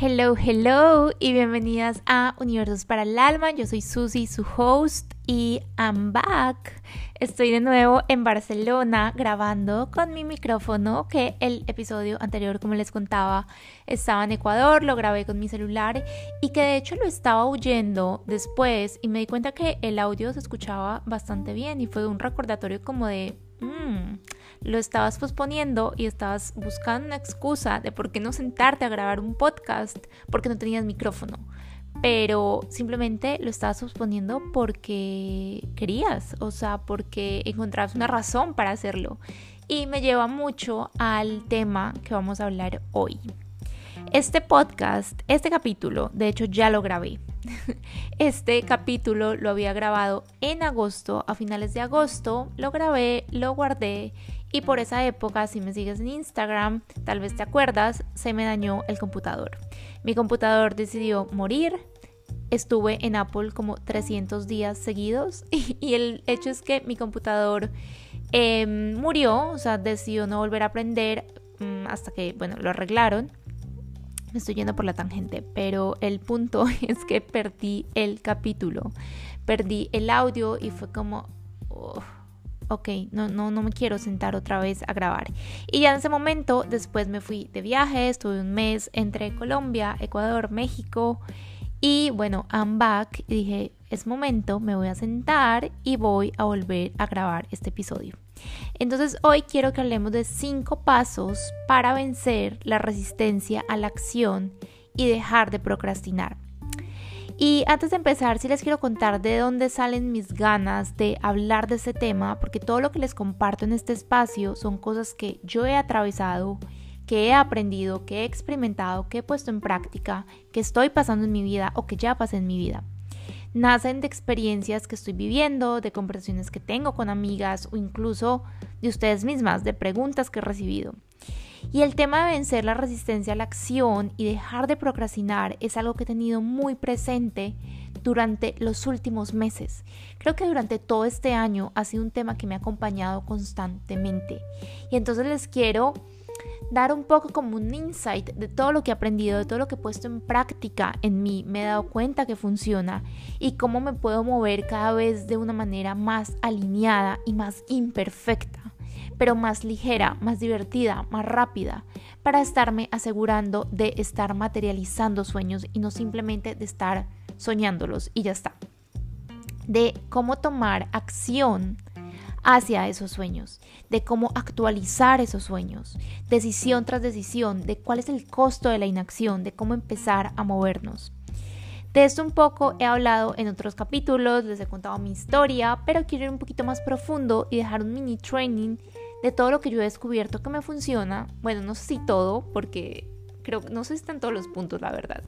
Hello, hello y bienvenidas a Universos para el Alma. Yo soy Susi, su host, y I'm back. Estoy de nuevo en Barcelona grabando con mi micrófono, que el episodio anterior, como les contaba, estaba en Ecuador, lo grabé con mi celular y que de hecho lo estaba oyendo después y me di cuenta que el audio se escuchaba bastante bien y fue un recordatorio como de... Mmm, lo estabas posponiendo y estabas buscando una excusa de por qué no sentarte a grabar un podcast porque no tenías micrófono. Pero simplemente lo estabas posponiendo porque querías, o sea, porque encontrabas una razón para hacerlo. Y me lleva mucho al tema que vamos a hablar hoy. Este podcast, este capítulo, de hecho ya lo grabé. Este capítulo lo había grabado en agosto, a finales de agosto, lo grabé, lo guardé y por esa época, si me sigues en Instagram, tal vez te acuerdas, se me dañó el computador. Mi computador decidió morir. Estuve en Apple como 300 días seguidos y, el hecho es que mi computador em, murió, o sea, decidió no volver a aprender mm, hasta que, bueno, lo arreglaron. Me estoy yendo por la tangente, pero el punto es que perdí el capítulo, perdí el audio y fue como ok, no, no, no me quiero sentar otra vez a grabar. Y ya en ese momento, después me fui de viaje, estuve un mes entre Colombia, Ecuador, México. Y bueno, I'm back y dije, es momento, me voy a sentar y voy a volver a grabar este episodio. Entonces hoy quiero que hablemos de cinco pasos para vencer la resistencia a la acción y dejar de procrastinar. Y antes de empezar, sí les quiero contar de dónde salen mis ganas de hablar de este tema, porque todo lo que les comparto en este espacio son cosas que yo he atravesado, que he aprendido, que he experimentado, que he puesto en práctica, que estoy pasando en mi vida o que ya pasé en mi vida. Nacen de experiencias que estoy viviendo, de conversaciones que tengo con amigas o incluso de ustedes mismas, de preguntas que he recibido. Y el tema de vencer la resistencia a la acción y dejar de procrastinar es algo que he tenido muy presente durante los últimos meses. Creo que durante todo este año ha sido un tema que me ha acompañado constantemente. Y entonces les quiero dar un poco como un insight de todo lo que he aprendido, de todo lo que he puesto en práctica en mí, me he dado cuenta que funciona y cómo me puedo mover cada vez de una manera más alineada y más imperfecta pero más ligera, más divertida, más rápida, para estarme asegurando de estar materializando sueños y no simplemente de estar soñándolos y ya está. De cómo tomar acción hacia esos sueños, de cómo actualizar esos sueños, decisión tras decisión, de cuál es el costo de la inacción, de cómo empezar a movernos. De esto un poco he hablado en otros capítulos, les he contado mi historia, pero quiero ir un poquito más profundo y dejar un mini training de todo lo que yo he descubierto que me funciona, bueno, no sé si todo, porque creo que no sé si están todos los puntos, la verdad,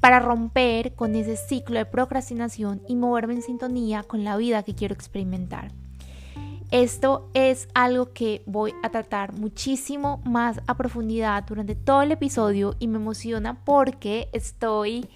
para romper con ese ciclo de procrastinación y moverme en sintonía con la vida que quiero experimentar. Esto es algo que voy a tratar muchísimo más a profundidad durante todo el episodio y me emociona porque estoy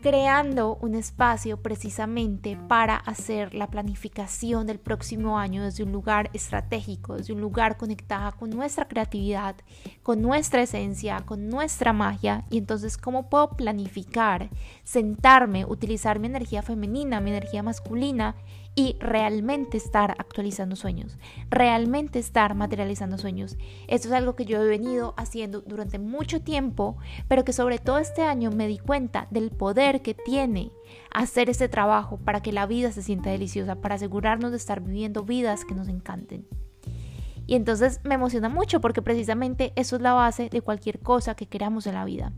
creando un espacio precisamente para hacer la planificación del próximo año desde un lugar estratégico, desde un lugar conectado con nuestra creatividad, con nuestra esencia, con nuestra magia. Y entonces cómo puedo planificar, sentarme, utilizar mi energía femenina, mi energía masculina y realmente estar actualizando sueños, realmente estar materializando sueños. Esto es algo que yo he venido haciendo durante mucho tiempo, pero que sobre todo este año me di cuenta del poder que tiene hacer este trabajo para que la vida se sienta deliciosa, para asegurarnos de estar viviendo vidas que nos encanten. Y entonces me emociona mucho porque precisamente eso es la base de cualquier cosa que queramos en la vida.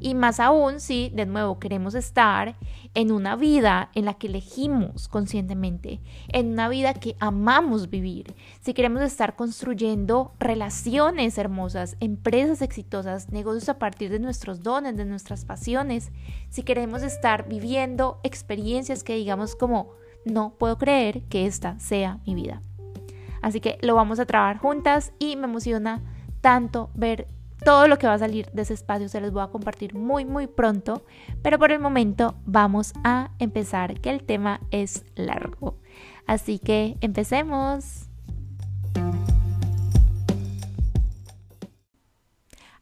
Y más aún si, de nuevo, queremos estar en una vida en la que elegimos conscientemente, en una vida que amamos vivir, si queremos estar construyendo relaciones hermosas, empresas exitosas, negocios a partir de nuestros dones, de nuestras pasiones, si queremos estar viviendo experiencias que digamos como, no puedo creer que esta sea mi vida. Así que lo vamos a trabajar juntas y me emociona tanto ver todo lo que va a salir de ese espacio. Se les voy a compartir muy muy pronto. Pero por el momento vamos a empezar, que el tema es largo. Así que empecemos.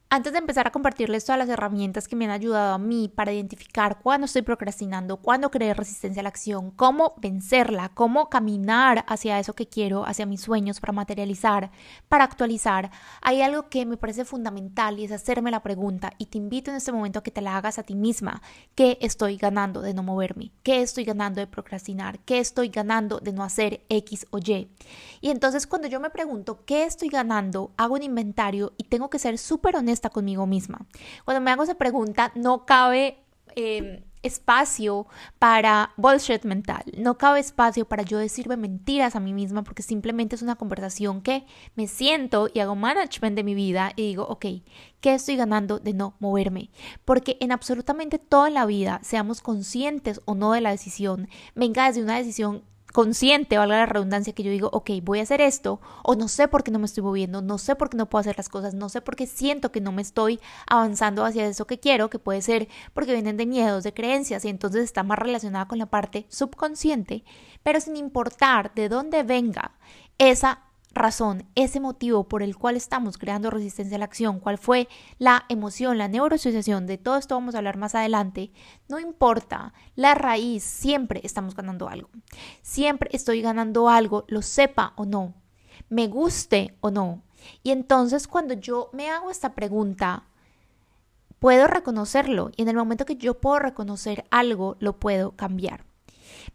Antes de empezar a compartirles todas las herramientas que me han ayudado a mí para identificar cuándo estoy procrastinando, cuándo creer resistencia a la acción, cómo vencerla, cómo caminar hacia eso que quiero, hacia mis sueños, para materializar, para actualizar, hay algo que me parece fundamental y es hacerme la pregunta y te invito en este momento a que te la hagas a ti misma. ¿Qué estoy ganando de no moverme? ¿Qué estoy ganando de procrastinar? ¿Qué estoy ganando de no hacer X o Y? Y entonces cuando yo me pregunto qué estoy ganando, hago un inventario y tengo que ser súper honesta conmigo misma. Cuando me hago esa pregunta, no cabe em, espacio para bullshit mental, no cabe espacio para yo decirme mentiras a mí misma porque simplemente es una conversación que me siento y hago management de mi vida y digo, ok, ¿qué estoy ganando de no moverme? Porque en absolutamente toda la vida, seamos conscientes o no de la decisión, venga desde una decisión consciente, valga la redundancia, que yo digo, ok, voy a hacer esto, o no sé por qué no me estoy moviendo, no sé por qué no puedo hacer las cosas, no sé por qué siento que no me estoy avanzando hacia eso que quiero, que puede ser porque vienen de miedos, de creencias, y entonces está más relacionada con la parte subconsciente, pero sin importar de dónde venga esa razón, ese motivo por el cual estamos creando resistencia a la acción, cuál fue la emoción, la neuroasociación, de todo esto vamos a hablar más adelante, no importa, la raíz, siempre estamos ganando algo. Siempre estoy ganando algo, lo sepa o no, me guste o no. Y entonces cuando yo me hago esta pregunta, puedo reconocerlo y en el momento que yo puedo reconocer algo, lo puedo cambiar.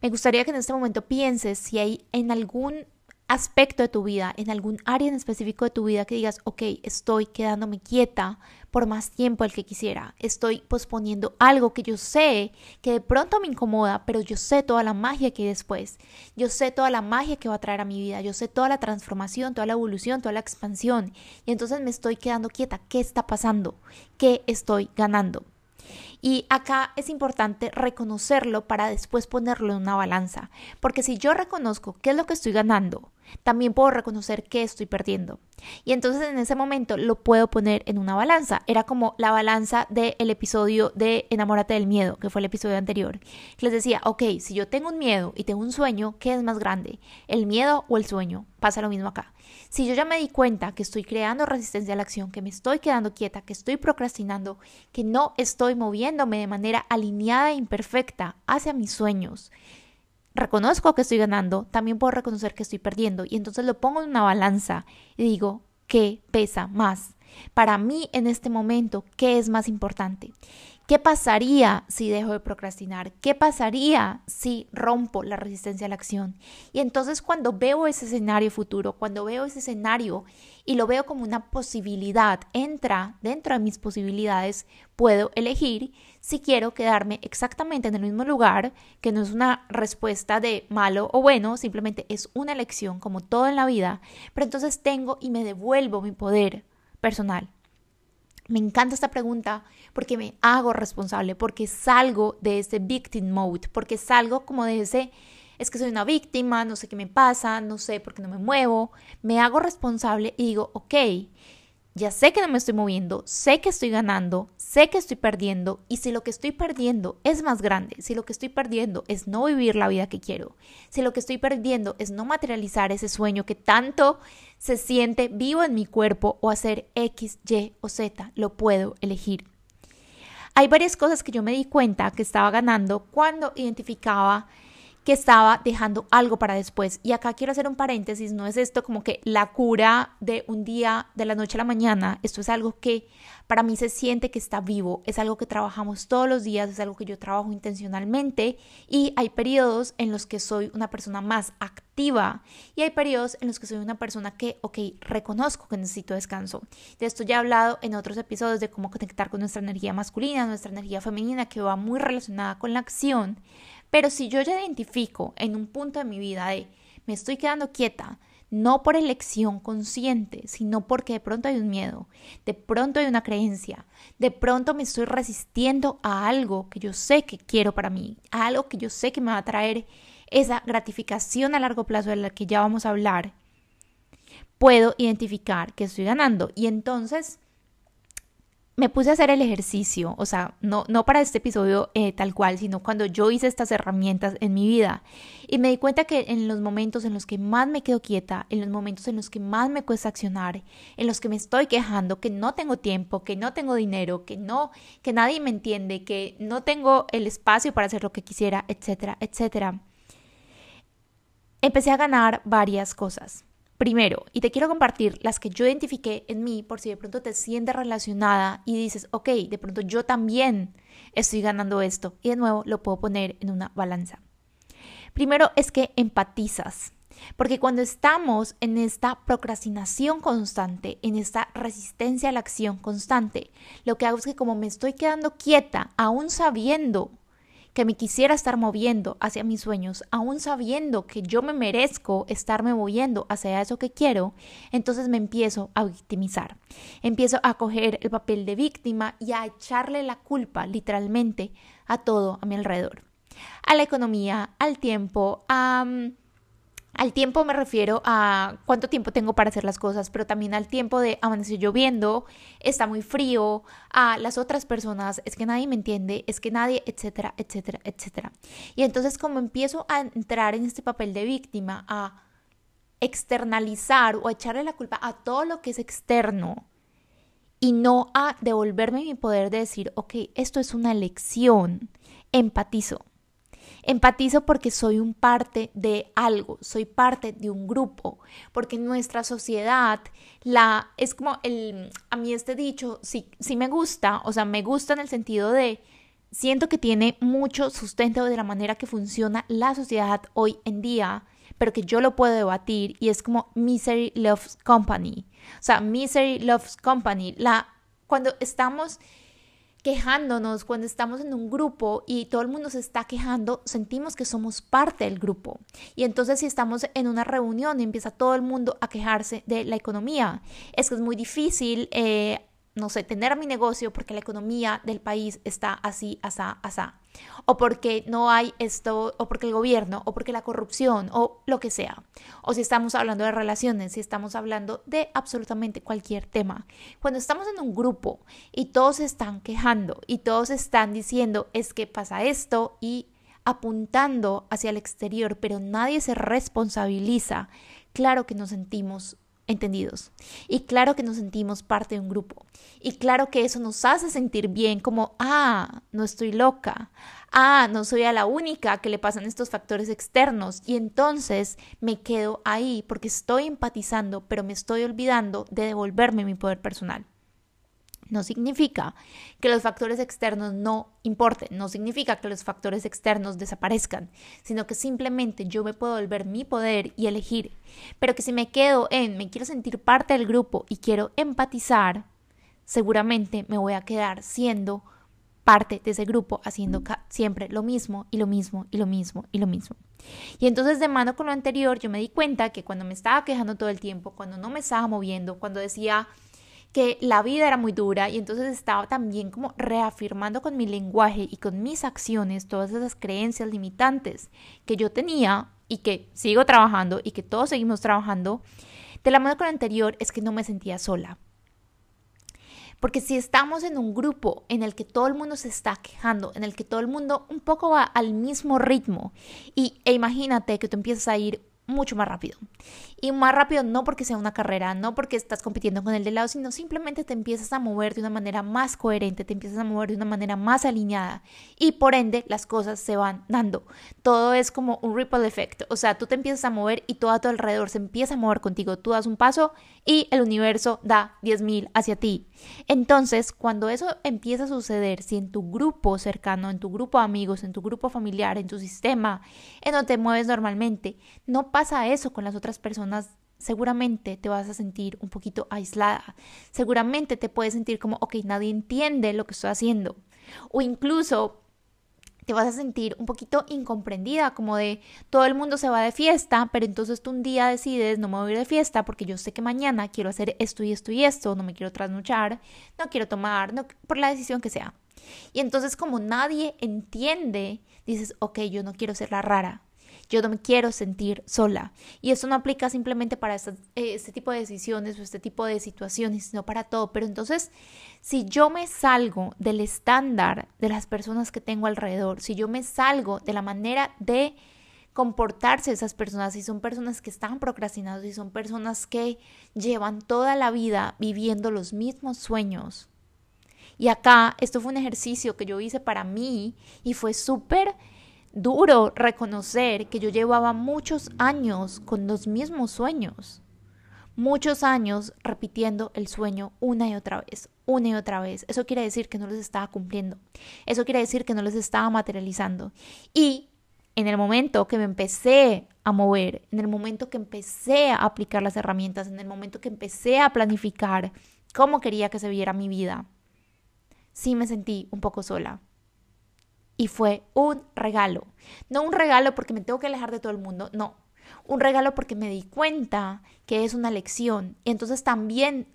Me gustaría que en este momento pienses si hay en algún aspecto de tu vida, en algún área en específico de tu vida que digas, ok, estoy quedándome quieta por más tiempo del que quisiera, estoy posponiendo algo que yo sé que de pronto me incomoda, pero yo sé toda la magia que hay después, yo sé toda la magia que va a traer a mi vida, yo sé toda la transformación, toda la evolución, toda la expansión, y entonces me estoy quedando quieta, ¿qué está pasando? ¿Qué estoy ganando? Y acá es importante reconocerlo para después ponerlo en una balanza, porque si yo reconozco qué es lo que estoy ganando, también puedo reconocer qué estoy perdiendo. Y entonces en ese momento lo puedo poner en una balanza. Era como la balanza del episodio de Enamórate del miedo, que fue el episodio anterior. Les decía, ok, si yo tengo un miedo y tengo un sueño, ¿qué es más grande? ¿El miedo o el sueño? Pasa lo mismo acá. Si yo ya me di cuenta que estoy creando resistencia a la acción, que me estoy quedando quieta, que estoy procrastinando, que no estoy moviéndome de manera alineada e imperfecta hacia mis sueños, reconozco que estoy ganando, también puedo reconocer que estoy perdiendo. Y entonces lo pongo en una balanza y digo, ¿qué pesa más? Para mí en este momento, ¿qué es más importante? ¿Qué pasaría si dejo de procrastinar? ¿Qué pasaría si rompo la resistencia a la acción? Y entonces cuando veo ese escenario futuro, cuando veo ese escenario y lo veo como una posibilidad, entra dentro de mis posibilidades, puedo elegir si quiero quedarme exactamente en el mismo lugar, que no es una respuesta de malo o bueno, simplemente es una elección como todo en la vida, pero entonces tengo y me devuelvo mi poder personal. Me encanta esta pregunta porque me hago responsable, porque salgo de ese victim mode, porque salgo como de ese, es que soy una víctima, no sé qué me pasa, no sé por qué no me muevo, me hago responsable y digo, ok, ya sé que no me estoy moviendo, sé que estoy ganando, sé que estoy perdiendo y si lo que estoy perdiendo es más grande, si lo que estoy perdiendo es no vivir la vida que quiero, si lo que estoy perdiendo es no materializar ese sueño que tanto se siente vivo en mi cuerpo o hacer X, Y o Z, lo puedo elegir. Hay varias cosas que yo me di cuenta que estaba ganando cuando identificaba que estaba dejando algo para después. Y acá quiero hacer un paréntesis, no es esto como que la cura de un día, de la noche a la mañana, esto es algo que para mí se siente que está vivo, es algo que trabajamos todos los días, es algo que yo trabajo intencionalmente y hay periodos en los que soy una persona más activa y hay periodos en los que soy una persona que, ok, reconozco que necesito descanso. De esto ya he hablado en otros episodios de cómo conectar con nuestra energía masculina, nuestra energía femenina, que va muy relacionada con la acción pero si yo ya identifico en un punto de mi vida de me estoy quedando quieta, no por elección consciente, sino porque de pronto hay un miedo, de pronto hay una creencia, de pronto me estoy resistiendo a algo que yo sé que quiero para mí, a algo que yo sé que me va a traer esa gratificación a largo plazo de la que ya vamos a hablar, puedo identificar que estoy ganando. Y entonces me puse a hacer el ejercicio, o sea, no, no para este episodio eh, tal cual, sino cuando yo hice estas herramientas en mi vida. Y me di cuenta que en los momentos en los que más me quedo quieta, en los momentos en los que más me cuesta accionar, en los que me estoy quejando, que no tengo tiempo, que no tengo dinero, que no, que nadie me entiende, que no tengo el espacio para hacer lo que quisiera, etcétera, etcétera, empecé a ganar varias cosas. Primero, y te quiero compartir las que yo identifiqué en mí por si de pronto te sientes relacionada y dices, ok, de pronto yo también estoy ganando esto y de nuevo lo puedo poner en una balanza. Primero es que empatizas, porque cuando estamos en esta procrastinación constante, en esta resistencia a la acción constante, lo que hago es que como me estoy quedando quieta, aún sabiendo que me quisiera estar moviendo hacia mis sueños, aún sabiendo que yo me merezco estarme moviendo hacia eso que quiero, entonces me empiezo a victimizar. Empiezo a coger el papel de víctima y a echarle la culpa literalmente a todo a mi alrededor. A la economía, al tiempo, a al tiempo me refiero a cuánto tiempo tengo para hacer las cosas, pero también al tiempo de amanecer lloviendo, está muy frío, a las otras personas, es que nadie me entiende, es que nadie, etcétera, etcétera, etcétera. Y entonces como empiezo a entrar en este papel de víctima, a externalizar o a echarle la culpa a todo lo que es externo y no a devolverme mi poder de decir, ok, esto es una lección, empatizo Empatizo porque soy un parte de algo, soy parte de un grupo, porque nuestra sociedad la es como el a mí este dicho sí sí me gusta, o sea, me gusta en el sentido de siento que tiene mucho sustento de la manera que funciona la sociedad hoy en día, pero que yo lo puedo debatir y es como Misery Loves Company. O sea, Misery Loves Company, la cuando estamos quejándonos, cuando estamos en un grupo y todo el mundo se está quejando, sentimos que somos parte del grupo. Y entonces si estamos en una reunión y empieza todo el mundo a quejarse de la economía, es que es muy difícil eh, no sé, tener mi negocio porque la economía del país está así, asá, asá. O porque no hay esto, o porque el gobierno, o porque la corrupción, o lo que sea. O si estamos hablando de relaciones, si estamos hablando de absolutamente cualquier tema. Cuando estamos en un grupo y todos están quejando y todos están diciendo es que pasa esto y apuntando hacia el exterior, pero nadie se responsabiliza, claro que nos sentimos entendidos. Y claro que nos sentimos parte de un grupo. Y claro que eso nos hace sentir bien como, ah, no estoy loca. Ah, no soy a la única que le pasan estos factores externos. Y entonces me quedo ahí porque estoy empatizando, pero me estoy olvidando de devolverme mi poder personal. No significa que los factores externos no importen, no significa que los factores externos desaparezcan, sino que simplemente yo me puedo volver mi poder y elegir. Pero que si me quedo en, me quiero sentir parte del grupo y quiero empatizar, seguramente me voy a quedar siendo parte de ese grupo, haciendo siempre lo mismo y lo mismo y lo mismo y lo mismo. Y entonces de mano con lo anterior, yo me di cuenta que cuando me estaba quejando todo el tiempo, cuando no me estaba moviendo, cuando decía que la vida era muy dura y entonces estaba también como reafirmando con mi lenguaje y con mis acciones todas esas creencias limitantes que yo tenía y que sigo trabajando y que todos seguimos trabajando, de la mano con lo anterior es que no me sentía sola. Porque si estamos en un grupo en el que todo el mundo se está quejando, en el que todo el mundo un poco va al mismo ritmo, y e imagínate que tú empiezas a ir mucho más rápido. Y más rápido no porque sea una carrera, no porque estás compitiendo con el de lado, sino simplemente te empiezas a mover de una manera más coherente, te empiezas a mover de una manera más alineada y por ende las cosas se van dando. Todo es como un ripple effect, o sea, tú te empiezas a mover y todo a tu alrededor se empieza a mover contigo. Tú das un paso y el universo da 10.000 hacia ti. Entonces, cuando eso empieza a suceder, si en tu grupo cercano, en tu grupo de amigos, en tu grupo familiar, en tu sistema, en donde te mueves normalmente, no pasa eso con las otras personas seguramente te vas a sentir un poquito aislada. Seguramente te puedes sentir como, ok, nadie entiende lo que estoy haciendo. O incluso te vas a sentir un poquito incomprendida, como de todo el mundo se va de fiesta, pero entonces tú un día decides no me voy de fiesta porque yo sé que mañana quiero hacer esto y esto y esto, no me quiero trasnochar, no quiero tomar, por la decisión que sea. Y entonces como nadie entiende, dices, ok, yo no quiero ser la rara, yo no me quiero sentir sola. Y esto no aplica simplemente para este, este tipo de decisiones o este tipo de situaciones, sino para todo. Pero entonces, si yo me salgo del estándar de las personas que tengo alrededor, si yo me salgo de la manera de comportarse esas personas, si son personas que están procrastinando, si son personas que llevan toda la vida viviendo los mismos sueños. Y acá, esto fue un ejercicio que yo hice para mí y fue súper duro reconocer que yo llevaba muchos años con los mismos sueños. Muchos años repitiendo el sueño una y otra vez, una y otra vez. Eso quiere decir que no los estaba cumpliendo. Eso quiere decir que no los estaba materializando. Y en el momento que me empecé a mover, en el momento que empecé a aplicar las herramientas, en el momento que empecé a planificar cómo quería que se viera mi vida, sí me sentí un poco sola. Y fue un regalo. No un regalo porque me tengo que alejar de todo el mundo, no. Un regalo porque me di cuenta que es una lección. Y entonces también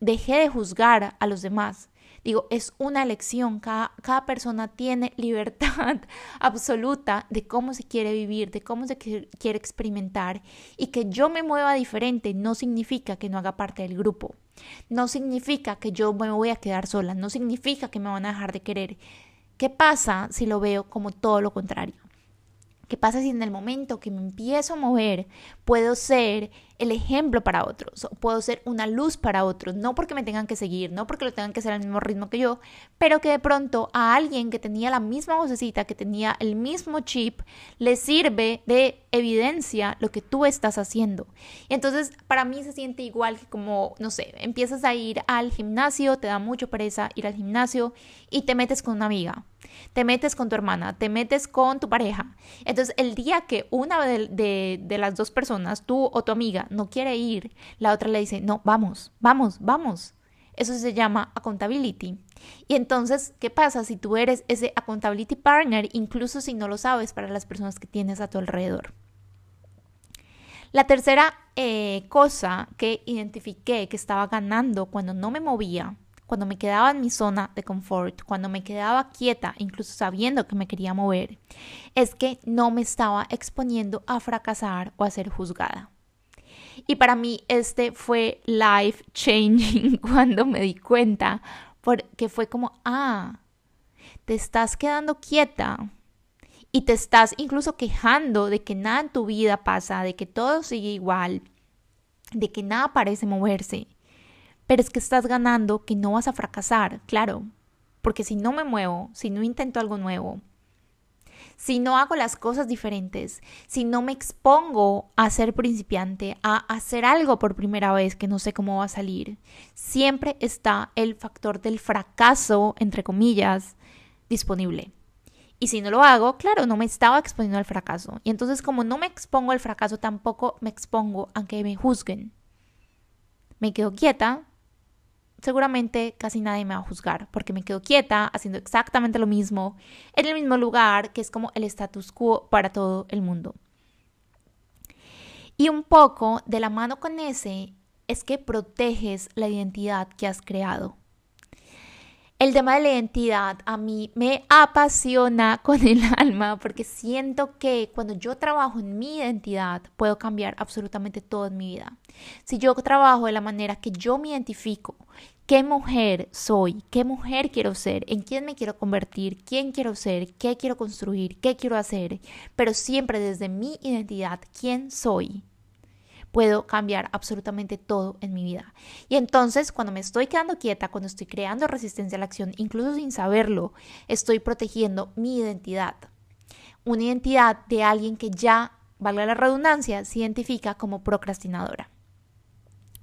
dejé de juzgar a los demás. Digo, es una elección, cada, cada, persona tiene libertad absoluta de cómo se quiere vivir, de cómo se quiere experimentar y que yo me mueva diferente no significa que no haga parte del grupo, no significa que yo me voy a quedar sola, no significa que me van a dejar de querer. ¿Qué pasa si lo veo como todo lo contrario? ¿Qué pasa si en el momento que me empiezo a mover puedo ser el ejemplo para otros, puedo ser una luz para otros, no porque me tengan que seguir, no porque lo tengan que hacer al mismo ritmo que yo, pero que de pronto a alguien que tenía la misma vocecita, que tenía el mismo chip, le sirve de evidencia lo que tú estás haciendo. Y entonces para mí se siente igual que como, no sé, empiezas a ir al gimnasio, te da mucho pereza ir al gimnasio y te metes con una amiga, te metes con tu hermana, te metes con tu pareja. Entonces el día que una de, las dos personas, tú o tu amiga, no quiere ir, la otra le dice, no, vamos, vamos, vamos. Eso se llama accountability. Y entonces, ¿qué pasa si tú eres ese accountability partner, incluso si no lo sabes para las personas que tienes a tu alrededor? La tercera eh, cosa que identifiqué que estaba ganando cuando no me movía, cuando me quedaba en mi zona de confort, cuando me quedaba quieta, incluso sabiendo que me quería mover, es que no me estaba exponiendo a fracasar o a ser juzgada. Y para mí este fue life changing cuando me di cuenta, porque fue como, ah, te estás quedando quieta y te estás incluso quejando de que nada en tu vida pasa, de que todo sigue igual, de que nada parece moverse. Pero es que estás ganando que no vas a fracasar, claro, porque si no me muevo, si no intento algo nuevo, si no hago las cosas diferentes, si no me expongo a ser principiante, a hacer algo por primera vez que no sé cómo va a salir, siempre está el factor del fracaso, entre comillas, disponible. Y si no lo hago, claro, no me estaba exponiendo al fracaso. Y entonces como no me expongo al fracaso, tampoco me expongo a que me juzguen. Me quedo quieta, seguramente casi nadie me va a juzgar porque me quedo quieta haciendo exactamente lo mismo en el mismo lugar que es como el status quo para todo el mundo. Y un poco de la mano con ese es que proteges la identidad que has creado. El tema de la identidad a mí me apasiona con el alma porque siento que cuando yo trabajo en mi identidad puedo cambiar absolutamente todo en mi vida. Si yo trabajo de la manera que yo me identifico, qué mujer soy, qué mujer quiero ser, en quién me quiero convertir, quién quiero ser, qué quiero construir, qué quiero hacer, pero siempre desde mi identidad, quién soy puedo cambiar absolutamente todo en mi vida. Y entonces, cuando me estoy quedando quieta, cuando estoy creando resistencia a la acción, incluso sin saberlo, estoy protegiendo mi identidad. Una identidad de alguien que ya, valga la redundancia, se identifica como procrastinadora.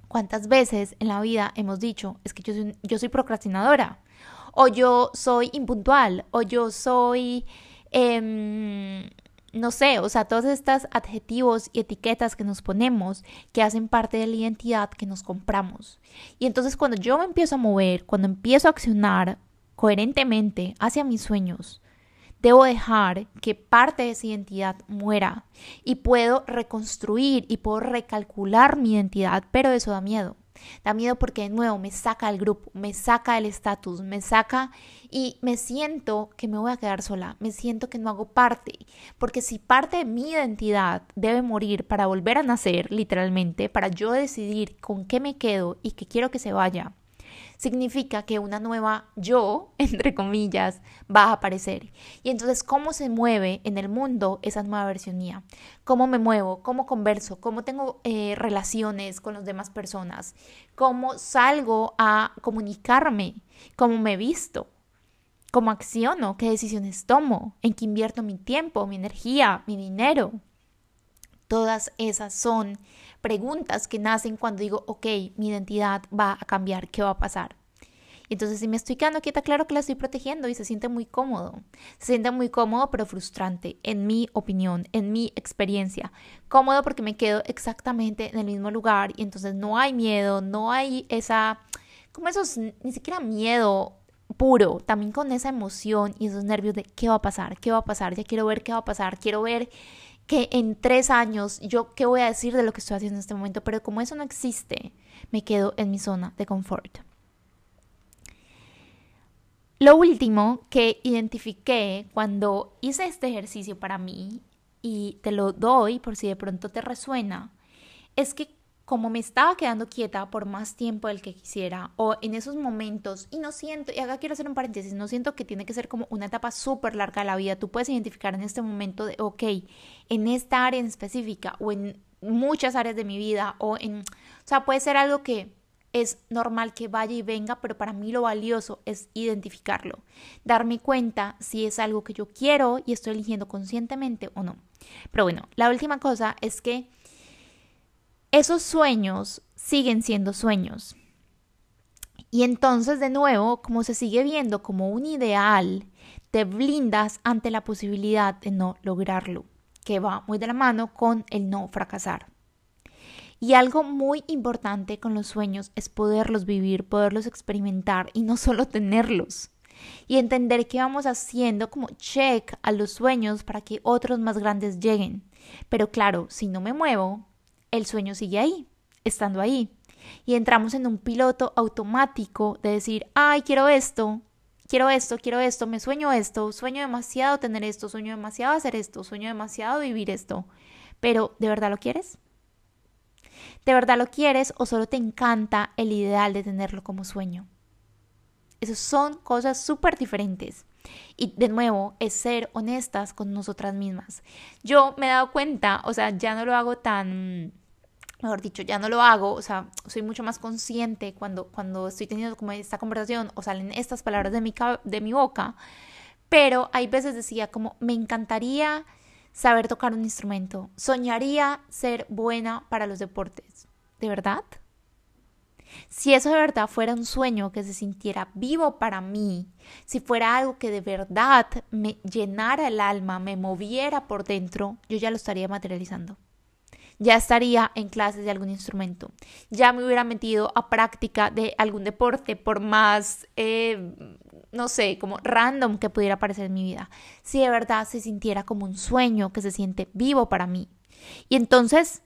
¿Cuántas veces en la vida hemos dicho, es que yo soy, procrastinadora? O yo soy impuntual, o yo soy... Eh, no sé, o sea, todos estos adjetivos y etiquetas que nos ponemos que hacen parte de la identidad que nos compramos. Y entonces cuando yo me empiezo a mover, cuando empiezo a accionar coherentemente hacia mis sueños, debo dejar que parte de esa identidad muera y puedo reconstruir y puedo recalcular mi identidad, pero eso da miedo. Da miedo porque de nuevo me saca del grupo, me saca del estatus, me saca y me siento que me voy a quedar sola, me siento que no hago parte, porque si parte de mi identidad debe morir para volver a nacer, literalmente, para yo decidir con qué me quedo y qué quiero que se vaya, significa que una nueva yo, entre comillas, va a aparecer. Y entonces, ¿cómo se mueve en el mundo esa nueva versión mía? ¿Cómo me muevo? ¿Cómo converso? ¿Cómo tengo eh, relaciones con las demás personas? ¿Cómo salgo a comunicarme? ¿Cómo me visto? ¿Cómo acciono? ¿Qué decisiones tomo? ¿En qué invierto mi tiempo, mi energía, mi dinero? Todas esas son preguntas que nacen cuando digo, ok, mi identidad va a cambiar, ¿qué va a pasar? Y entonces si me estoy quedando quieta, claro que la estoy protegiendo y se siente muy cómodo. Se siente muy cómodo pero frustrante, en mi opinión, en mi experiencia. Cómodo porque me quedo exactamente en el mismo lugar y entonces no hay miedo, no hay esa, como esos, ni siquiera miedo puro, también con esa emoción y esos nervios de qué va a pasar, qué va a pasar, ya quiero ver qué va a pasar, quiero ver que en tres años yo qué voy a decir de lo que estoy haciendo en este momento, pero como eso no existe, me quedo en mi zona de confort. Lo último que identifiqué cuando hice este ejercicio para mí, y te lo doy por si de pronto te resuena, es que como me estaba quedando quieta por más tiempo del que quisiera o en esos momentos y no siento, y acá quiero hacer un paréntesis, no siento que tiene que ser como una etapa súper larga de la vida, tú puedes identificar en este momento de, ok, en esta área en específica o en muchas áreas de mi vida o en, o sea, puede ser algo que es normal que vaya y venga, pero para mí lo valioso es identificarlo, darme cuenta si es algo que yo quiero y estoy eligiendo conscientemente o no. Pero bueno, la última cosa es que esos sueños siguen siendo sueños. Y entonces, de nuevo, como se sigue viendo como un ideal, te blindas ante la posibilidad de no lograrlo, que va muy de la mano con el no fracasar. Y algo muy importante con los sueños es poderlos vivir, poderlos experimentar y no solo tenerlos. Y entender que vamos haciendo como check a los sueños para que otros más grandes lleguen. Pero claro, si no me muevo, el sueño sigue ahí, estando ahí. Y entramos en un piloto automático de decir, ay, quiero esto, quiero esto, quiero esto, me sueño esto, sueño demasiado tener esto, sueño demasiado hacer esto, sueño demasiado vivir esto. Pero, ¿de verdad lo quieres? ¿De verdad lo quieres o solo te encanta el ideal de tenerlo como sueño? Esas son cosas súper diferentes. Y de nuevo, es ser honestas con nosotras mismas. Yo me he dado cuenta, o sea, ya no lo hago tan, mejor dicho, ya no lo hago, o sea, soy mucho más consciente cuando, cuando estoy teniendo como esta conversación o salen estas palabras de mi, de mi boca, pero hay veces decía como, me encantaría saber tocar un instrumento, soñaría ser buena para los deportes, ¿de verdad? Si eso de verdad fuera un sueño que se sintiera vivo para mí, si fuera algo que de verdad me llenara el alma, me moviera por dentro, yo ya lo estaría materializando. Ya estaría en clases de algún instrumento. Ya me hubiera metido a práctica de algún deporte, por más, eh, no sé, como random que pudiera parecer en mi vida. Si de verdad se sintiera como un sueño que se siente vivo para mí. Y entonces,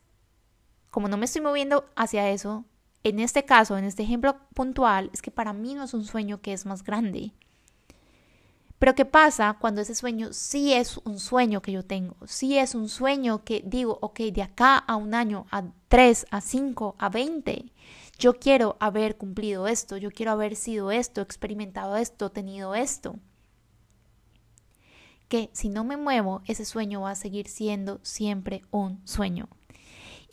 como no me estoy moviendo hacia eso, en este caso, en este ejemplo puntual, es que para mí no es un sueño que es más grande. Pero ¿qué pasa cuando ese sueño sí es un sueño que yo tengo? Sí es un sueño que digo, ok, de acá a un año, a tres, a cinco, a veinte, yo quiero haber cumplido esto, yo quiero haber sido esto, experimentado esto, tenido esto. Que si no me muevo, ese sueño va a seguir siendo siempre un sueño.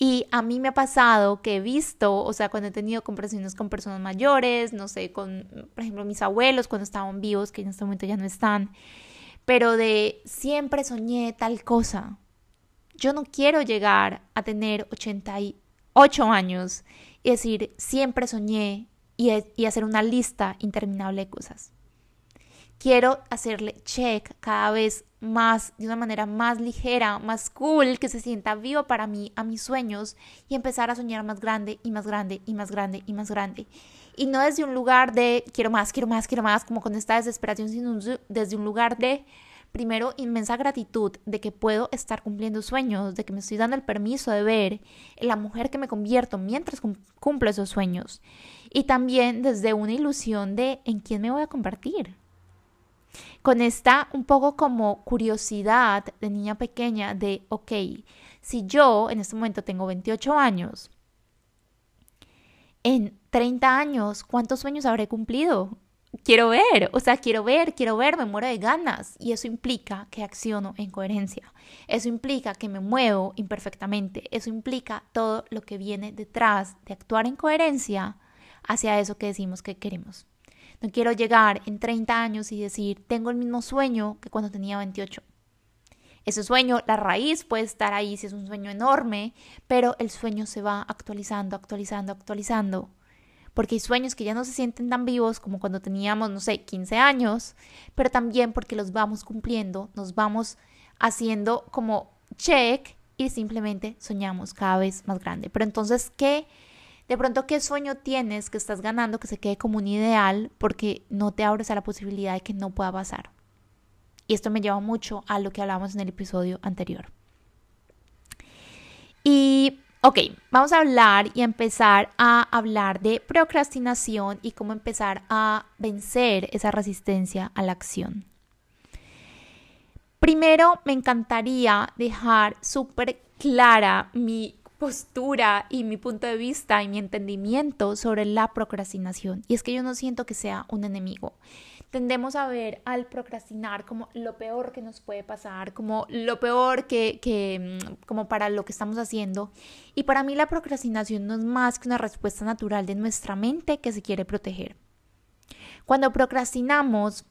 Y a mí me ha pasado que he visto, o sea, cuando he tenido conversaciones con personas mayores, no sé, con, por ejemplo, mis abuelos cuando estaban vivos, que en este momento ya no están, pero de siempre soñé tal cosa. Yo no quiero llegar a tener 88 años y decir, siempre soñé y, y hacer una lista interminable de cosas. Quiero hacerle check cada vez más, de una manera más ligera, más cool, que se sienta vivo para mí, a mis sueños y empezar a soñar más grande y más grande y más grande y más grande. Y no desde un lugar de quiero más, quiero más, quiero más, como con esta desesperación, sino desde un lugar de primero inmensa gratitud de que puedo estar cumpliendo sueños, de que me estoy dando el permiso de ver la mujer que me convierto mientras cumplo esos sueños. Y también desde una ilusión de en quién me voy a convertir. Con esta un poco como curiosidad de niña pequeña de, ok, si yo en este momento tengo 28 años, en 30 años, ¿cuántos sueños habré cumplido? quiero ver, o sea, quiero ver, quiero ver, me muero de ganas. Y eso implica que acciono en coherencia. Eso implica que me muevo imperfectamente. Eso implica todo lo que viene detrás de actuar en coherencia hacia eso que decimos que queremos. No quiero llegar en 30 años y decir, tengo el mismo sueño que cuando tenía 28. Ese sueño, la raíz puede estar ahí si es un sueño enorme, pero el sueño se va actualizando, actualizando, actualizando porque hay sueños que ya no se sienten tan vivos como cuando teníamos, no sé, 15 años, pero también porque los vamos cumpliendo, nos vamos haciendo como check y simplemente soñamos cada vez más grande. Pero entonces, ¿qué? De pronto, ¿qué sueño tienes que estás ganando que se quede como un ideal porque no te abres a la posibilidad de que no pueda pasar? Y esto me lleva mucho a lo que hablábamos en el episodio anterior. Y Ok, vamos a hablar y empezar a hablar de procrastinación y cómo empezar a vencer esa resistencia a la acción. Primero, me encantaría dejar súper clara mi postura y mi punto de vista y mi entendimiento sobre la procrastinación. Y es que yo no siento que sea un enemigo tendemos a ver al procrastinar como lo peor que nos puede pasar, como lo peor que, que, mm, como para lo que estamos haciendo. Y para mí la procrastinación no es más que una respuesta natural de nuestra mente que se quiere proteger. Cuando procrastinamos,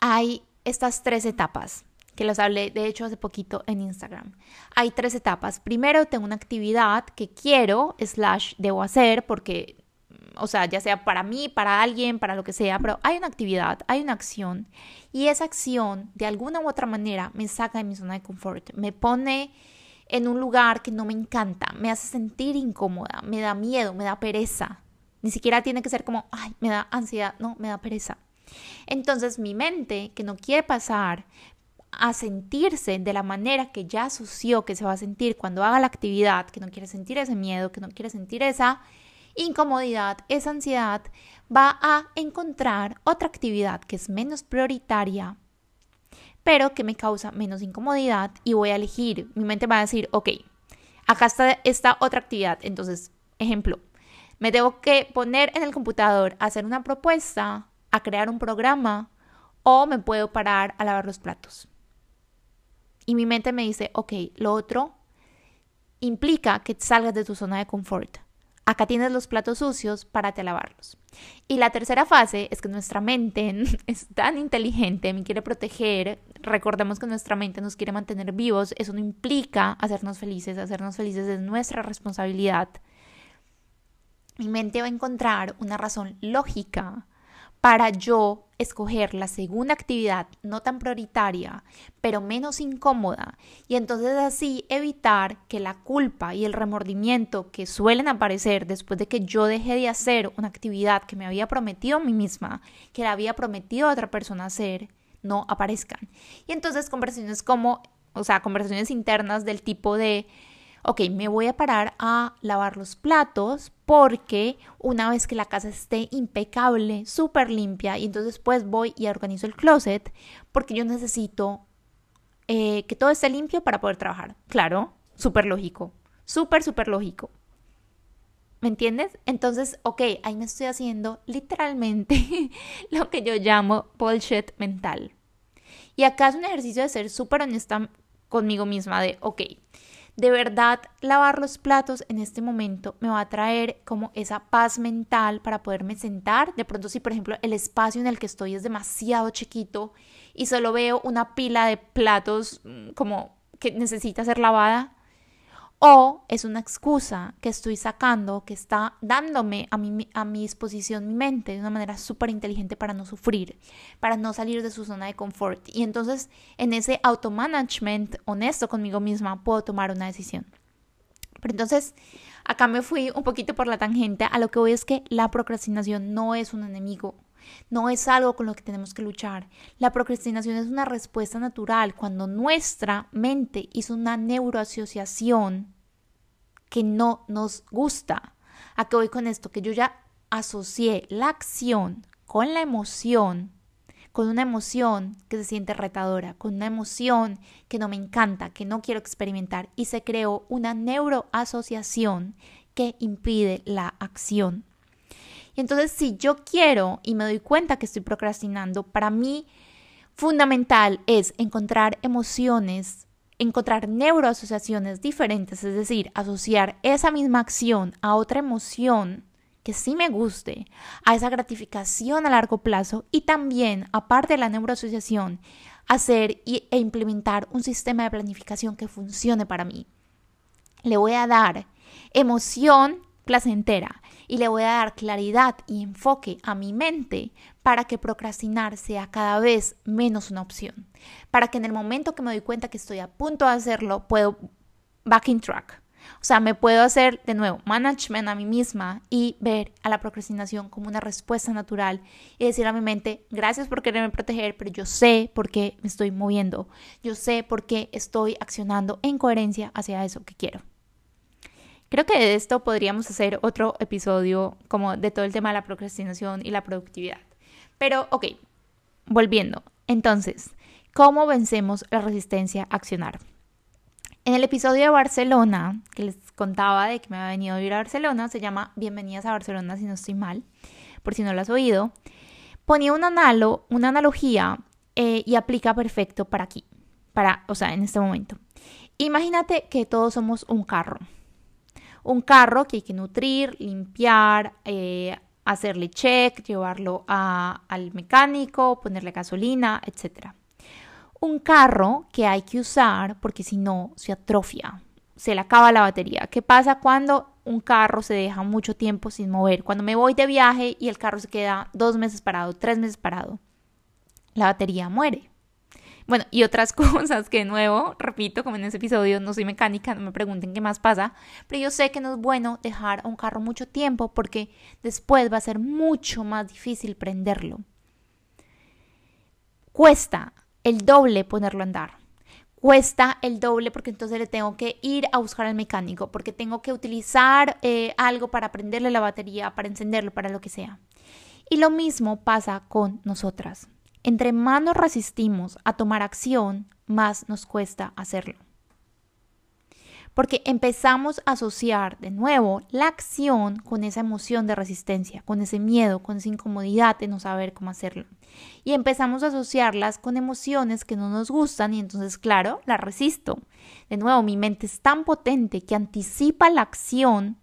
hay estas tres etapas que los hablé de hecho hace poquito en Instagram. Hay tres etapas. Primero tengo una actividad que quiero, slash, debo hacer porque o sea, ya sea para mí, para alguien, para lo que sea, pero hay una actividad, hay una acción y esa acción de alguna u otra manera me saca de mi zona de confort, me pone en un lugar que no me encanta, me hace sentir incómoda, me da miedo, me da pereza. Ni siquiera tiene que ser como, ay, me da ansiedad, no, me da pereza. Entonces mi mente, que no quiere pasar a sentirse de la manera que ya asoció que se va a sentir cuando haga la actividad, que no quiere sentir ese miedo, que no quiere sentir esa incomodidad, esa ansiedad, va a encontrar otra actividad que es menos prioritaria, pero que me causa menos incomodidad y voy a elegir. Mi mente va a decir, ok, acá está esta otra actividad. Entonces, ejemplo, me tengo que poner en el computador a hacer una propuesta, a crear un programa o me puedo parar a lavar los platos. Y mi mente me dice, ok, lo otro implica que salgas de tu zona de confort. Acá tienes los platos sucios, para te lavarlos. Y la tercera fase es que nuestra mente es tan inteligente, me quiere proteger. Recordemos que nuestra mente nos quiere mantener vivos. Eso no implica hacernos felices. Hacernos felices es nuestra responsabilidad. Mi mente va a encontrar una razón lógica para yo escoger la segunda actividad no tan prioritaria, pero menos incómoda, y entonces así evitar que la culpa y el remordimiento que suelen aparecer después de que yo dejé de hacer una actividad que me había prometido a mí misma, que la había prometido a otra persona hacer, no aparezcan. Y entonces conversaciones como, o sea, conversaciones internas del tipo de ok, me voy a parar a lavar los platos porque una vez que la casa esté impecable, súper limpia, y entonces pues voy y organizo el closet porque yo necesito eh, que todo esté limpio para poder trabajar. Claro, súper lógico, súper, súper lógico. ¿Me entiendes? Entonces, ok, ahí me estoy haciendo literalmente lo que yo llamo bullshit mental. Y acá es un ejercicio de ser súper honesta conmigo misma de, ok, de verdad lavar los platos en este momento me va a traer como esa paz mental para poderme sentar. De pronto si por ejemplo el espacio en el que estoy es demasiado chiquito y solo veo una pila de platos mm, como que necesita ser lavada, o es una excusa que estoy sacando, que está dándome a mi, a mi disposición mi mente de una manera súper inteligente para no sufrir, para no salir de su zona de confort. Y entonces en ese automanagement honesto conmigo misma puedo tomar una decisión. Pero entonces acá me fui un poquito por la tangente, a lo que voy es que la procrastinación no es un enemigo. No es algo con lo que tenemos que luchar. La procrastinación es una respuesta natural cuando nuestra mente hizo una neuroasociación que no nos gusta. ¿A qué voy con esto? Que yo ya asocié la acción con la emoción, con una emoción que se siente retadora, con una emoción que no me encanta, que no quiero experimentar y se creó una neuroasociación que impide la acción. Entonces si yo quiero y me doy cuenta que estoy procrastinando, para mí fundamental es encontrar emociones, encontrar neuroasociaciones diferentes, es decir, asociar esa misma acción a otra emoción que sí me guste, a esa gratificación a largo plazo y también, aparte de la neuroasociación, hacer e implementar un sistema de planificación que funcione para mí. Le voy a dar emoción placentera y le voy a dar claridad y enfoque a mi mente para que procrastinar sea cada vez menos una opción. Para que en el momento que me doy cuenta que estoy a punto de hacerlo, puedo back in track. O sea, me puedo hacer de nuevo management a mí misma y ver a la procrastinación como una respuesta natural y decir a mi mente, gracias por quererme proteger, pero yo sé por qué me estoy moviendo, yo sé por qué estoy accionando en coherencia hacia eso que quiero. Creo que de esto podríamos hacer otro episodio como de todo el tema de la procrastinación y la productividad. Pero, ok, volviendo. Entonces, ¿cómo vencemos la resistencia a accionar? En el episodio de Barcelona, que les contaba de que me había venido a vivir a Barcelona, se llama Bienvenidas a Barcelona si no estoy mal, por si no lo has oído, ponía una analogía eh, y aplica perfecto para aquí, para, o sea, en este momento. Imagínate que todos somos un carro un carro que hay que nutrir, limpiar, eh, hacerle check, llevarlo al mecánico, ponerle gasolina, etc. Un carro que hay que usar porque si no se atrofia, se le acaba la batería. ¿Qué pasa cuando un carro se deja mucho tiempo sin mover? Cuando me voy de viaje y el carro se queda dos meses parado, tres meses parado, la batería muere. Bueno, y otras cosas que de nuevo, repito, como en ese episodio, no soy mecánica, no me pregunten qué más pasa, pero yo sé que no es bueno dejar a un carro mucho tiempo porque después va a ser mucho más difícil prenderlo. Cuesta el doble ponerlo a andar. Cuesta el doble porque entonces le tengo que ir a buscar al mecánico, porque tengo que utilizar eh, algo para prenderle la batería, para encenderlo, para lo que sea. Y lo mismo pasa con nosotras. Entre más nos resistimos a tomar acción, más nos cuesta hacerlo. Porque empezamos a asociar de nuevo la acción con esa emoción de resistencia, con ese miedo, con esa incomodidad de no saber cómo hacerlo. Y empezamos a asociarlas con emociones que no nos gustan y entonces, claro, la resisto. De nuevo, mi mente es tan potente que anticipa la acción,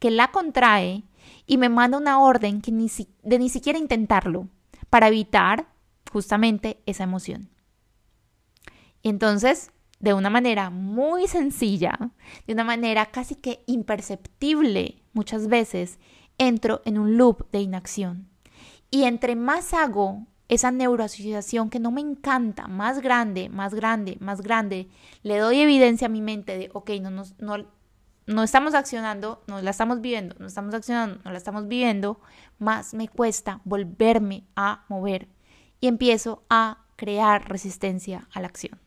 que la contrae y me manda una orden de ni siquiera intentarlo para evitar justamente esa emoción. Y entonces, de una manera muy sencilla, de una manera casi que imperceptible muchas veces, entro en un loop de inacción. Y entre más hago esa neuroasociación que no me encanta, más grande, más grande, más grande, le doy evidencia a mi mente de, ok, no, no, no, no estamos accionando, no la estamos viviendo, no estamos accionando, no la estamos viviendo, más me cuesta volverme a mover y empiezo a crear resistencia a la acción.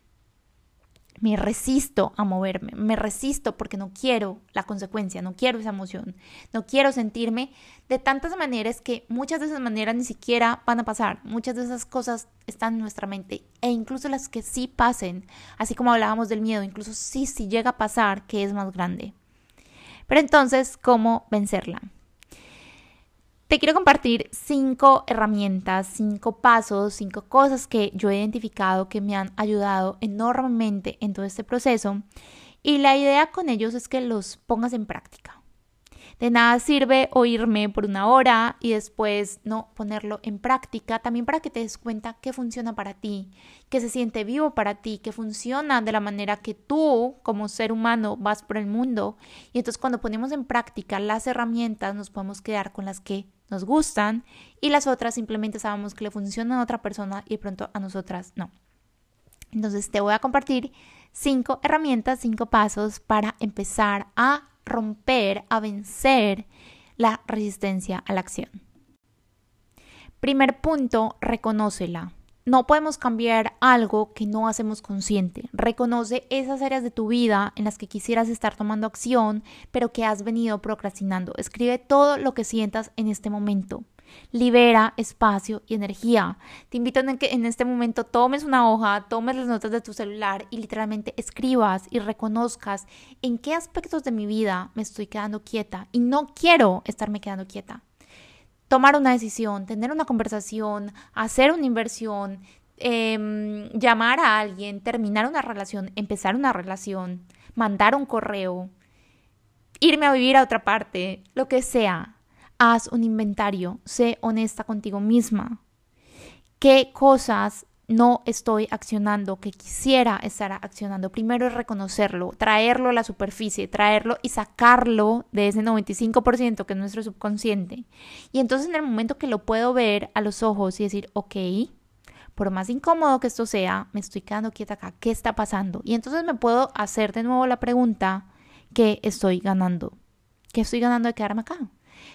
Me resisto a moverme, me resisto porque no quiero la consecuencia, no quiero esa emoción, no quiero sentirme de tantas maneras que muchas de esas maneras ni siquiera van a pasar, muchas de esas cosas están en nuestra mente e incluso las que sí pasen, así como hablábamos del miedo, incluso sí, sí llega a pasar, que es más grande. Pero entonces, ¿cómo vencerla? Te quiero compartir cinco herramientas, cinco pasos, cinco cosas que yo he identificado que me han ayudado enormemente en todo este proceso. Y la idea con ellos es que los pongas en práctica. De nada sirve oírme por una hora y después no ponerlo en práctica, también para que te des cuenta que funciona para ti, que se siente vivo para ti, que funciona de la manera que tú como ser humano vas por el mundo. Y entonces cuando ponemos en práctica las herramientas nos podemos quedar con las que nos gustan y las otras simplemente sabemos que le funcionan a otra persona y pronto a nosotras no. Entonces te voy a compartir cinco herramientas, cinco pasos para empezar a romper, a vencer la resistencia a la acción. Primer punto, reconócela. No podemos cambiar algo que no hacemos consciente. Reconoce esas áreas de tu vida en las que quisieras estar tomando acción, pero que has venido procrastinando. Escribe todo lo que sientas en este momento. Libera espacio y energía. Te invito a que en este momento tomes una hoja, tomes las notas de tu celular y literalmente escribas y reconozcas en qué aspectos de mi vida me estoy quedando quieta y no quiero estarme quedando quieta tomar una decisión, tener una conversación, hacer una inversión, em, llamar a alguien, terminar una relación, empezar una relación, mandar un correo, irme a vivir a otra parte, lo que sea. Haz un inventario, sé honesta contigo misma. ¿Qué cosas no estoy accionando, que quisiera estar accionando. Primero es reconocerlo, traerlo a la superficie, traerlo y sacarlo de ese 95% que es nuestro subconsciente. Y entonces en el momento que lo puedo ver a los ojos y decir, ok, por más incómodo que esto sea, me estoy quedando quieta acá, ¿qué está pasando? Y entonces me puedo hacer de nuevo la pregunta, ¿qué estoy ganando? ¿Qué estoy ganando de quedarme acá?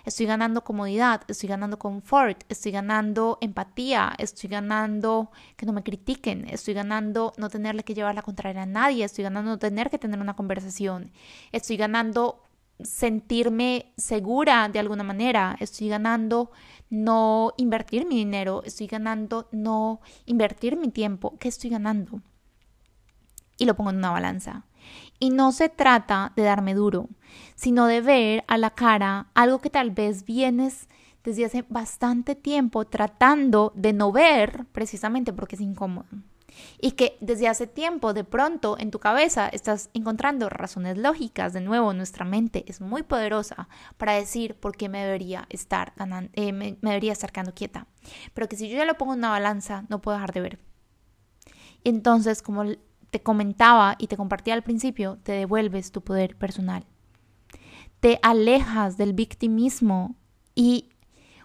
Estoy ganando comodidad, estoy ganando confort, estoy ganando empatía, estoy ganando que no me critiquen, estoy ganando no tenerle que llevar la contraria a nadie, estoy ganando no tener que tener una conversación, estoy ganando sentirme segura de alguna manera, estoy ganando no invertir mi dinero, estoy ganando no invertir mi tiempo, ¿qué estoy ganando? Y lo pongo en una balanza. Y no se trata de darme duro, sino de ver a la cara algo que tal vez vienes desde hace bastante tiempo tratando de no ver precisamente porque es incómodo. Y que desde hace tiempo de pronto en tu cabeza estás encontrando razones lógicas. De nuevo, nuestra mente es muy poderosa para decir por qué me debería estar, eh, me, me debería estar quedando quieta. Pero que si yo ya lo pongo en una balanza, no puedo dejar de ver. Entonces, como te comentaba y te compartía al principio, te devuelves tu poder personal. Te alejas del victimismo y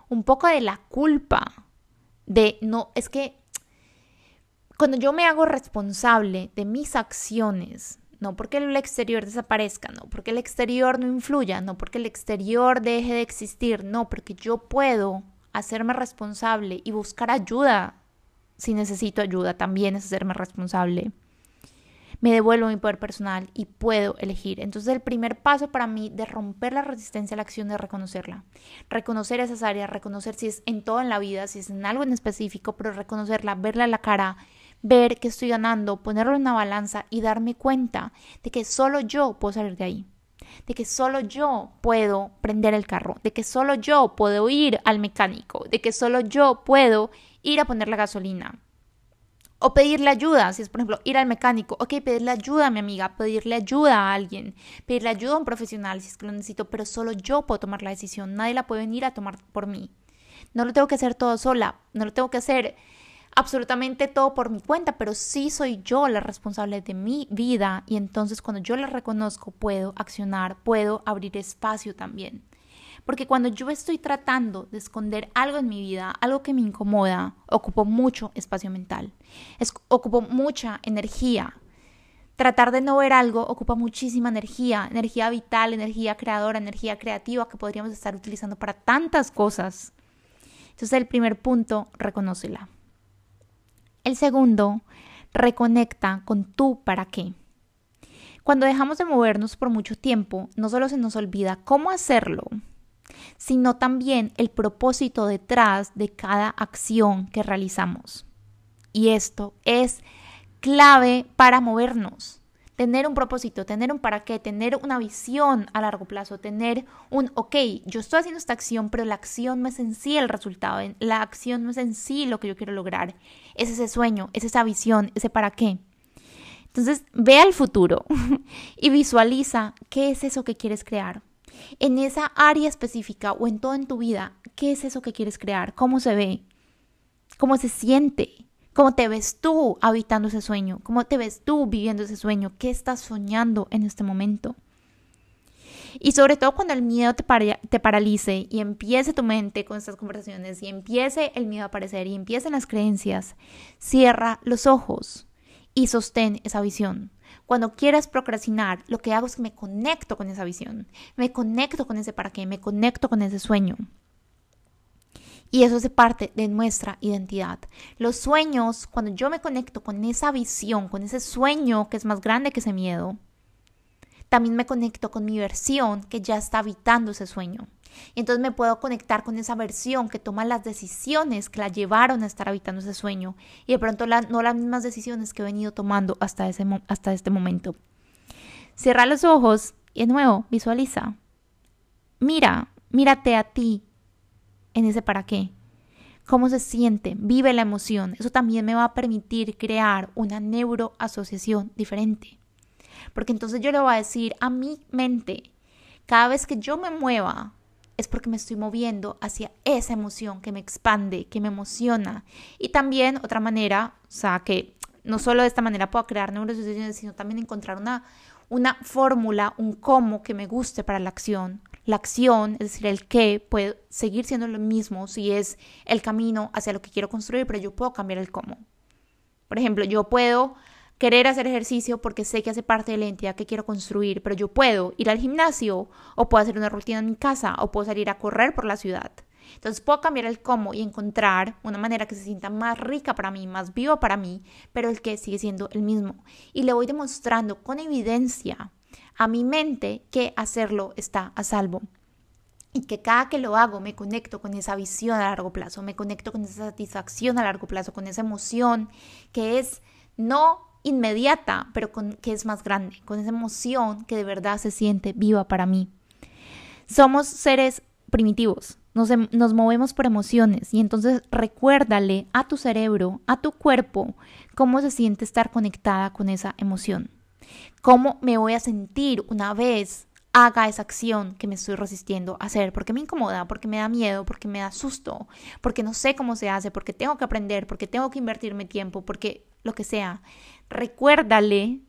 un poco de la culpa de no, es que cuando yo me hago responsable de mis acciones, no porque el exterior desaparezca, no porque el exterior no influya, no porque el exterior deje de existir, no, porque yo puedo hacerme responsable y buscar ayuda si necesito ayuda, también es hacerme responsable me devuelvo mi poder personal y puedo elegir. Entonces el primer paso para mí de romper la resistencia a la acción es reconocerla. Reconocer esas áreas, reconocer si es en todo la vida, si es en algo en específico, pero reconocerla, verla a la cara, ver que estoy ganando, ponerlo en una balanza y darme cuenta de que solo yo puedo salir de ahí. De que solo yo puedo prender el carro, de que solo yo puedo ir al mecánico, de que solo yo puedo ir a poner la gasolina, o pedirle ayuda, si es por ejemplo ir al mecánico, ok, pedirle ayuda a mi amiga, pedirle ayuda a alguien, pedirle ayuda a un profesional si es que lo necesito, pero solo yo puedo tomar la decisión, nadie la puede venir a tomar por mí. No lo tengo que hacer todo sola, no lo tengo que hacer absolutamente todo por mi cuenta, pero sí soy yo la responsable de mi vida y entonces cuando yo la reconozco puedo accionar, puedo abrir espacio también. Porque cuando yo estoy tratando de esconder algo en mi vida, algo que me incomoda, ocupo mucho espacio mental, ocupo mucha energía. Tratar de no ver algo ocupa muchísima energía, energía vital, energía creadora, energía creativa que podríamos estar utilizando para tantas cosas. Entonces el primer punto, reconócela. El segundo, reconecta con tú para qué. Cuando dejamos de movernos por mucho tiempo, no solo se nos olvida cómo hacerlo, sino también el propósito detrás de cada acción que realizamos. Y esto es clave para movernos. Tener un propósito, tener un para qué, tener una visión a largo plazo, tener un, ok, yo estoy haciendo esta acción, pero la acción no es en sí el resultado, la acción no es en sí lo que yo quiero lograr, es ese sueño, es esa visión, ese para qué. Entonces, ve al futuro y visualiza qué es eso que quieres crear en esa área específica o en todo en tu vida, ¿qué es eso que quieres crear? ¿Cómo se ve? ¿Cómo se siente? ¿Cómo te ves tú habitando ese sueño? ¿Cómo te ves tú viviendo ese sueño? ¿Qué estás soñando en este momento? Y sobre todo cuando el miedo te, te, paralice y empiece tu mente con estas conversaciones y empiece el miedo a aparecer y empiecen las creencias, cierra los ojos y sostén esa visión. Cuando quieras procrastinar, lo que hago es que me conecto con esa visión, me conecto con ese para qué, me conecto con ese sueño. Y eso hace parte de nuestra identidad. Los sueños, cuando yo me conecto con esa visión, con ese sueño que es más grande que ese miedo, también me conecto con mi versión que ya está habitando ese sueño. Y entonces me puedo conectar con esa versión que toma las decisiones que la llevaron a estar habitando ese sueño. Y de pronto no las mismas decisiones que he venido tomando hasta, ese, hasta este momento. Cierra los ojos y de nuevo visualiza. Mira, mírate a ti en ese para qué. ¿Cómo se siente? Vive la emoción. Eso también me va a permitir crear una neuroasociación diferente. Porque entonces yo le voy a decir a mi mente, cada vez que yo me mueva, es porque me estoy moviendo hacia esa emoción que me expande, que me emociona. Y también otra manera, o sea, que no solo de esta manera puedo crear neuroasociaciones, sino también encontrar una, una fórmula, un cómo que me guste para la acción. La acción, es decir, el qué, puede seguir siendo lo mismo si es el camino hacia lo que quiero construir, pero yo puedo cambiar el cómo. Por ejemplo, yo puedo querer hacer ejercicio porque sé que hace parte de la identidad que quiero construir, pero yo puedo ir al gimnasio o puedo hacer una rutina en mi casa o puedo salir a correr por la ciudad. Entonces puedo cambiar el cómo y encontrar una manera que se sienta más rica para mí, más viva para mí, pero el que sigue siendo el mismo. Y le voy demostrando con evidencia a mi mente que hacerlo está a salvo. Y que cada que lo hago me conecto con esa visión a largo plazo, me conecto con esa satisfacción a largo plazo, con esa emoción que es no inmediata, pero con, que es más grande, con esa emoción que de verdad se siente viva para mí. Somos seres primitivos, nos, em, nos, movemos por emociones y entonces recuérdale a tu cerebro, a tu cuerpo, cómo se siente estar conectada con esa emoción. ¿Cómo me voy a sentir una vez haga esa acción que me estoy resistiendo a hacer, porque me incomoda, porque me da miedo, porque me da susto, porque no sé cómo se hace, porque tengo que aprender, porque tengo que invertirme tiempo, porque lo que sea. Recuérdale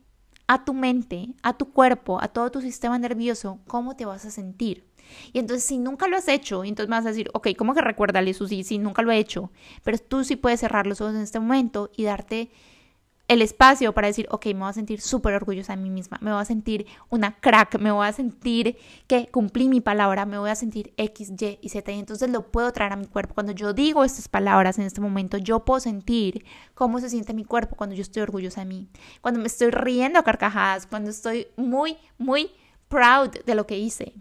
a tu mente, a tu cuerpo, a todo tu sistema nervioso, cómo te vas a sentir. Y entonces si nunca lo has hecho, entonces me vas a decir, ok, ¿cómo que recuérdale, Susi? Si nunca lo he hecho. Pero tú sí puedes cerrar los ojos en este momento y darte el espacio para decir, ok, me voy a sentir súper orgullosa de mí misma, me voy a sentir una crack, me voy a sentir que cumplí mi palabra, me voy a sentir X, Y y Z. Y entonces lo puedo traer a mi cuerpo. Cuando yo digo estas palabras en este momento, yo puedo sentir cómo se siente mi cuerpo cuando yo estoy orgullosa de mí, cuando me estoy riendo a carcajadas, cuando estoy muy, muy proud de lo que hice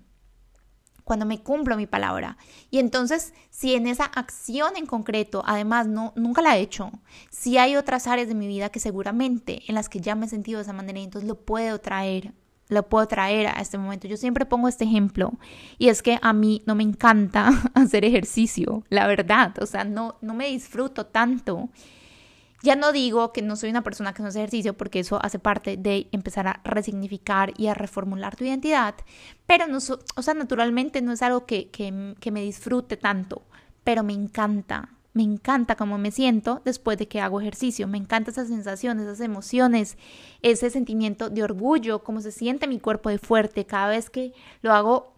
cuando me cumplo mi palabra. Y entonces, si en esa acción en concreto, además, no, nunca la he hecho, si hay otras áreas de mi vida que seguramente en las que ya me he sentido de esa manera, entonces lo puedo traer lo puedo traer a este momento. Yo siempre pongo este ejemplo y es que a mí no me encanta hacer ejercicio, la verdad, o sea, no, no me disfruto tanto ya no digo que no soy una persona que no hace ejercicio porque eso hace parte de empezar a resignificar y a reformular tu identidad, pero no, o sea, naturalmente no es algo que, que, que me disfrute tanto, pero me encanta, me encanta cómo me siento después de que hago ejercicio, me encanta esas sensaciones, esas emociones, ese sentimiento de orgullo, cómo se siente mi cuerpo de fuerte cada vez que lo hago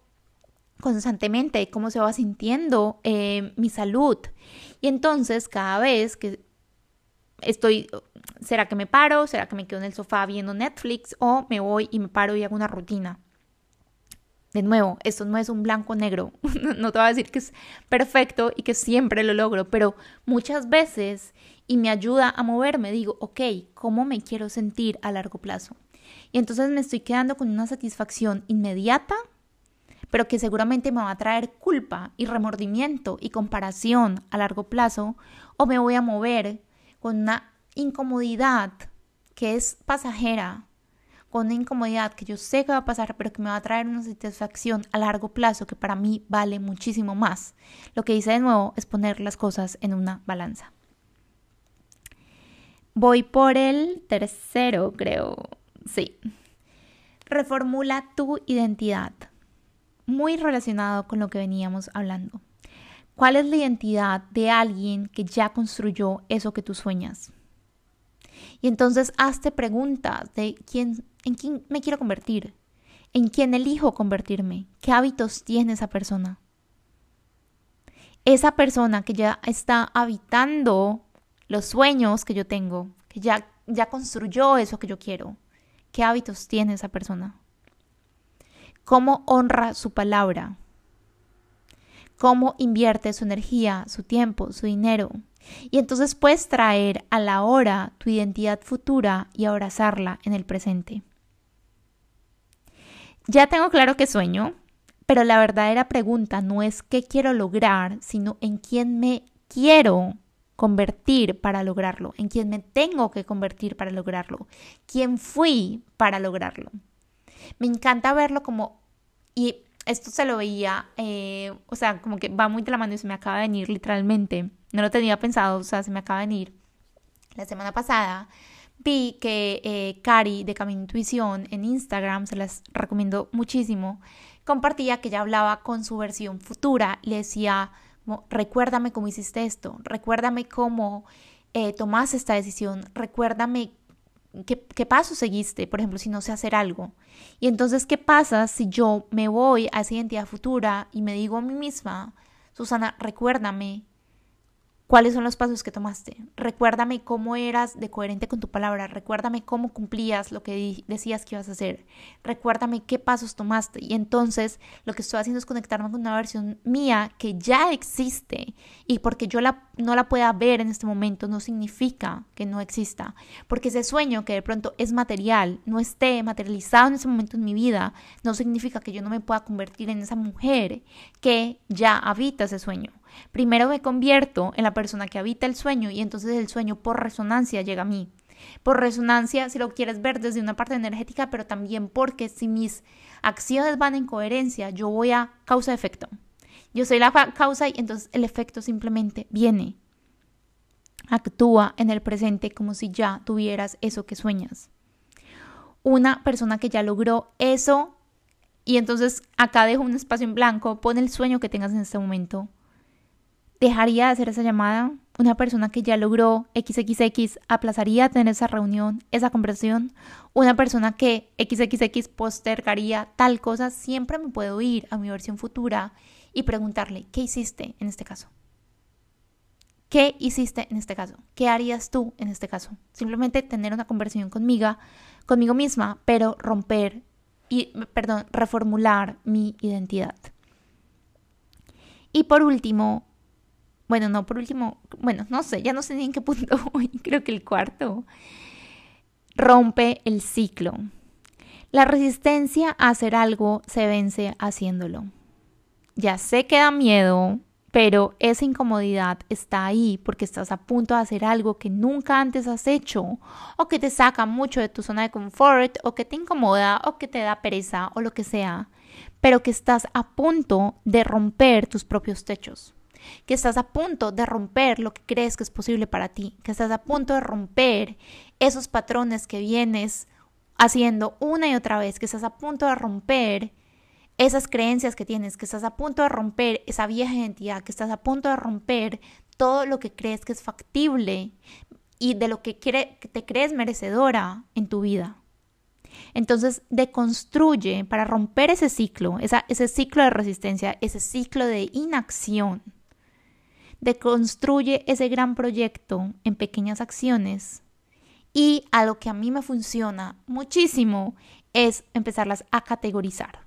constantemente, cómo se va sintiendo eh, mi salud. Y entonces cada vez que estoy, ¿será que me paro? ¿Será que me quedo en el sofá viendo Netflix? O me voy y me paro y hago una rutina. De nuevo, esto no es un blanco negro. no te voy a decir que es perfecto y que siempre lo logro, pero muchas veces y me ayuda a moverme, digo, ok, ¿cómo me quiero sentir a largo plazo? Y entonces me estoy quedando con una satisfacción inmediata, pero que seguramente me va a traer culpa y remordimiento y comparación a largo plazo, o me voy a mover con una incomodidad que es pasajera, con una incomodidad que yo sé que va a pasar, pero que me va a traer una satisfacción a largo plazo que para mí vale muchísimo más. Lo que hice de nuevo es poner las cosas en una balanza. Voy por el tercero, creo. Sí. Reformula tu identidad. Muy relacionado con lo que veníamos hablando. ¿Cuál es la identidad de alguien que ya construyó eso que tú sueñas? Y entonces hazte preguntas de quién, en quién me quiero convertir, en quién elijo convertirme, qué hábitos tiene esa persona. Esa persona que ya está habitando los sueños que yo tengo, que ya, ya construyó eso que yo quiero, qué hábitos tiene esa persona. ¿Cómo honra su palabra? Cómo invierte su energía, su tiempo, su dinero. Y entonces puedes traer a la hora tu identidad futura y abrazarla en el presente. Ya tengo claro que sueño, pero la verdadera pregunta no es qué quiero lograr, sino en quién me quiero convertir para lograrlo, en quién me tengo que convertir para lograrlo, quién fui para lograrlo. Me encanta verlo como, y esto se lo veía, eh, o sea, como que va muy de la mano y se me acaba de venir literalmente. No lo tenía pensado, o sea, se me acaba de venir. La semana pasada vi que eh, Cari de Camino Intuición en Instagram, se las recomiendo muchísimo, compartía que ella hablaba con su versión futura, le decía, recuérdame cómo hiciste esto, recuérdame cómo eh, tomaste esta decisión, recuérdame ¿Qué, paso seguiste, por ejemplo, si no sé hacer algo? Y entonces, ¿qué pasa si yo me voy a esa identidad futura y me digo a mí misma, Susana, recuérdame cuáles son los pasos que tomaste. Recuérdame cómo eras de coherente con tu palabra. Recuérdame cómo cumplías lo que decías que ibas a hacer. Recuérdame qué pasos tomaste. Y entonces lo que estoy haciendo es conectarme con una versión mía que ya existe. Y porque yo la, no la pueda ver en este momento no significa que no exista. Porque ese sueño que de pronto es material, no esté materializado en ese momento en mi vida, no significa que yo no me pueda convertir en esa mujer que ya habita ese sueño. Primero me convierto en la persona que habita el sueño y entonces el sueño por resonancia llega a mí. Por resonancia, si lo quieres ver desde una parte energética, pero también porque si mis acciones van en coherencia, yo voy a causa-efecto. Yo soy la causa y entonces el efecto simplemente viene. Actúa en el presente como si ya tuvieras eso que sueñas. Una persona que ya logró eso y entonces acá dejo un espacio en blanco, pon el sueño que tengas en este momento dejaría de hacer esa llamada. Una persona que ya logró XXX aplazaría tener esa reunión, esa conversación. Una persona que XXX postergaría tal cosa, siempre me puedo ir a mi versión futura y preguntarle, ¿qué hiciste en este caso? ¿Qué hiciste en este caso? ¿Qué harías tú en este caso? Simplemente tener una conversación conmigo, conmigo misma, pero romper y, perdón, reformular mi identidad. Y por último, bueno, no, por último, bueno, no sé, ya no sé ni en qué punto creo que el cuarto. Rompe el ciclo. La resistencia a hacer algo se vence haciéndolo. Ya sé que da miedo, pero esa incomodidad está ahí porque estás a punto de hacer algo que nunca antes has hecho o que te saca mucho de tu zona de confort o que te incomoda o que te da pereza o lo que sea, pero que estás a punto de romper tus propios techos que estás a punto de romper lo que crees que es posible para ti, que estás a punto de romper esos patrones que vienes haciendo una y otra vez, que estás a punto de romper esas creencias que tienes, que estás a punto de romper esa vieja identidad, que estás a punto de romper todo lo que crees que es factible y de lo que, te crees merecedora en tu vida. Entonces, deconstruye para romper ese ciclo, ese ciclo de resistencia, ese ciclo de inacción deconstruye ese gran proyecto en pequeñas acciones y a lo que a mí me funciona muchísimo es empezarlas a categorizar.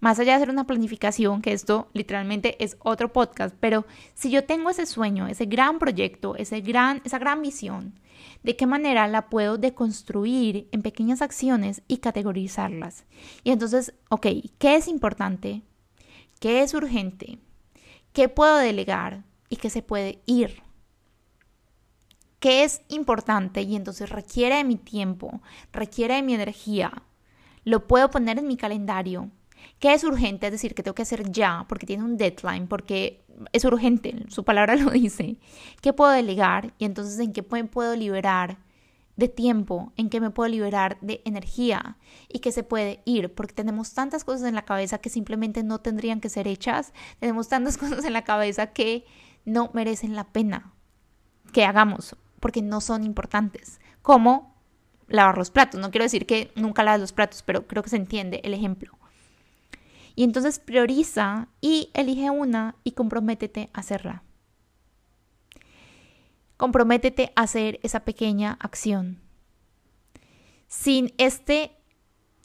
Más allá de hacer una planificación, que esto literalmente es otro podcast, pero si yo tengo ese sueño, ese gran proyecto, ese gran, esa gran visión, ¿de qué manera la puedo deconstruir en pequeñas acciones y categorizarlas? Y entonces, ok, ¿qué es importante? ¿Qué es urgente? ¿Qué puedo delegar? Y que se puede ir. Que es importante y entonces requiere de mi tiempo, requiere de mi energía. Lo puedo poner en mi calendario. Que es urgente, es decir, que tengo que hacer ya porque tiene un deadline, porque es urgente, su palabra lo dice. ¿Qué puedo delegar? Y entonces en qué puedo liberar de tiempo, en qué me puedo liberar de energía y que se puede ir, porque tenemos tantas cosas en la cabeza que simplemente no tendrían que ser hechas, tenemos tantas cosas en la cabeza que no merecen la pena que hagamos porque no son importantes, como lavar los platos. No quiero decir que nunca lavas los platos, pero creo que se entiende el ejemplo. Y entonces prioriza y elige una y comprométete a hacerla. Comprométete a hacer esa pequeña acción. Sin este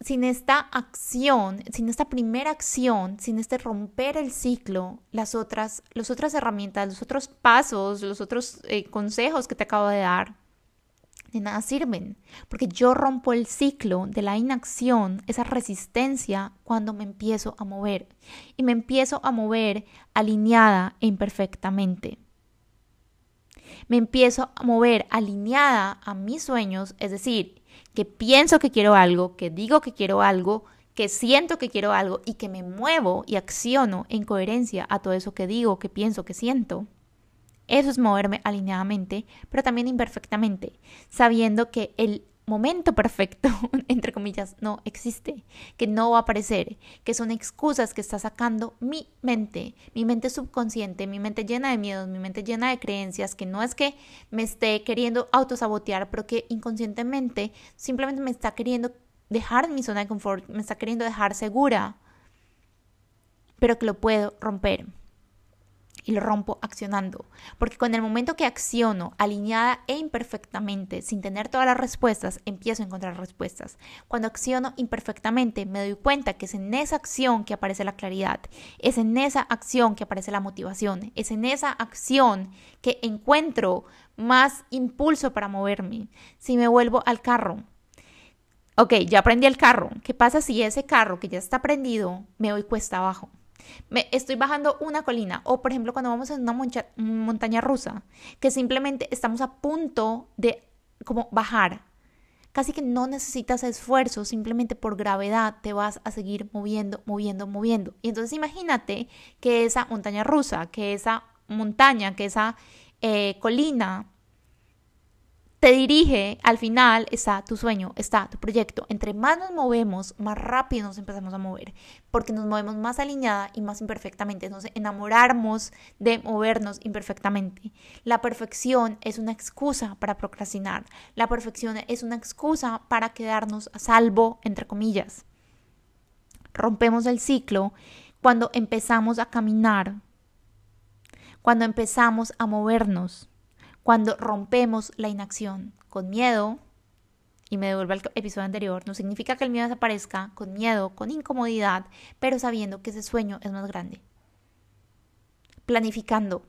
sin esta acción, sin esta primera acción, sin este romper el ciclo, las otras, las otras herramientas, los otros pasos, los otros eh, consejos que te acabo de dar, de nada sirven, porque yo rompo el ciclo de la inacción, esa resistencia, cuando me empiezo a mover. Y me empiezo a mover alineada e imperfectamente. Me empiezo a mover alineada a mis sueños, es decir, que pienso que quiero algo, que digo que quiero algo, que siento que quiero algo y que me muevo y acciono en coherencia a todo eso que digo, que pienso, que siento. Eso es moverme alineadamente, pero también imperfectamente, sabiendo que el momento perfecto, entre comillas, no existe, que no va a aparecer, que son excusas que está sacando mi mente, mi mente subconsciente, mi mente llena de miedos, mi mente llena de creencias, que no es que me esté queriendo autosabotear, pero que inconscientemente simplemente me está queriendo dejar en mi zona de confort, me está queriendo dejar segura, pero que lo puedo romper y lo rompo accionando. Porque con el momento que acciono alineada e imperfectamente, sin tener todas las respuestas, empiezo a encontrar respuestas. Cuando acciono imperfectamente, me doy cuenta que es en esa acción que aparece la claridad, es en esa acción que aparece la motivación, es en esa acción que encuentro más impulso para moverme. Si me vuelvo al carro, ok, ya aprendí el carro. ¿Qué pasa si ese carro que ya está prendido me voy cuesta abajo? Me estoy bajando una colina o por ejemplo cuando vamos en una montaña rusa, que simplemente estamos a punto de como bajar. Casi que no necesitas esfuerzo, simplemente por gravedad te vas a seguir moviendo, moviendo, moviendo. Y entonces imagínate que esa montaña rusa, que esa montaña, que esa eh, colina te dirige, al final está tu sueño, está tu proyecto. Entre más nos movemos, más rápido nos empezamos a mover, porque nos movemos más alineada y más imperfectamente. Nos enamoramos de movernos imperfectamente. La perfección es una excusa para procrastinar. La perfección es una excusa para quedarnos a salvo, entre comillas. Rompemos el ciclo cuando empezamos a caminar, cuando empezamos a movernos cuando rompemos la inacción con miedo, y me devuelvo al episodio anterior, no significa que el miedo desaparezca con miedo, con incomodidad, pero sabiendo que ese sueño es más grande. Planificando,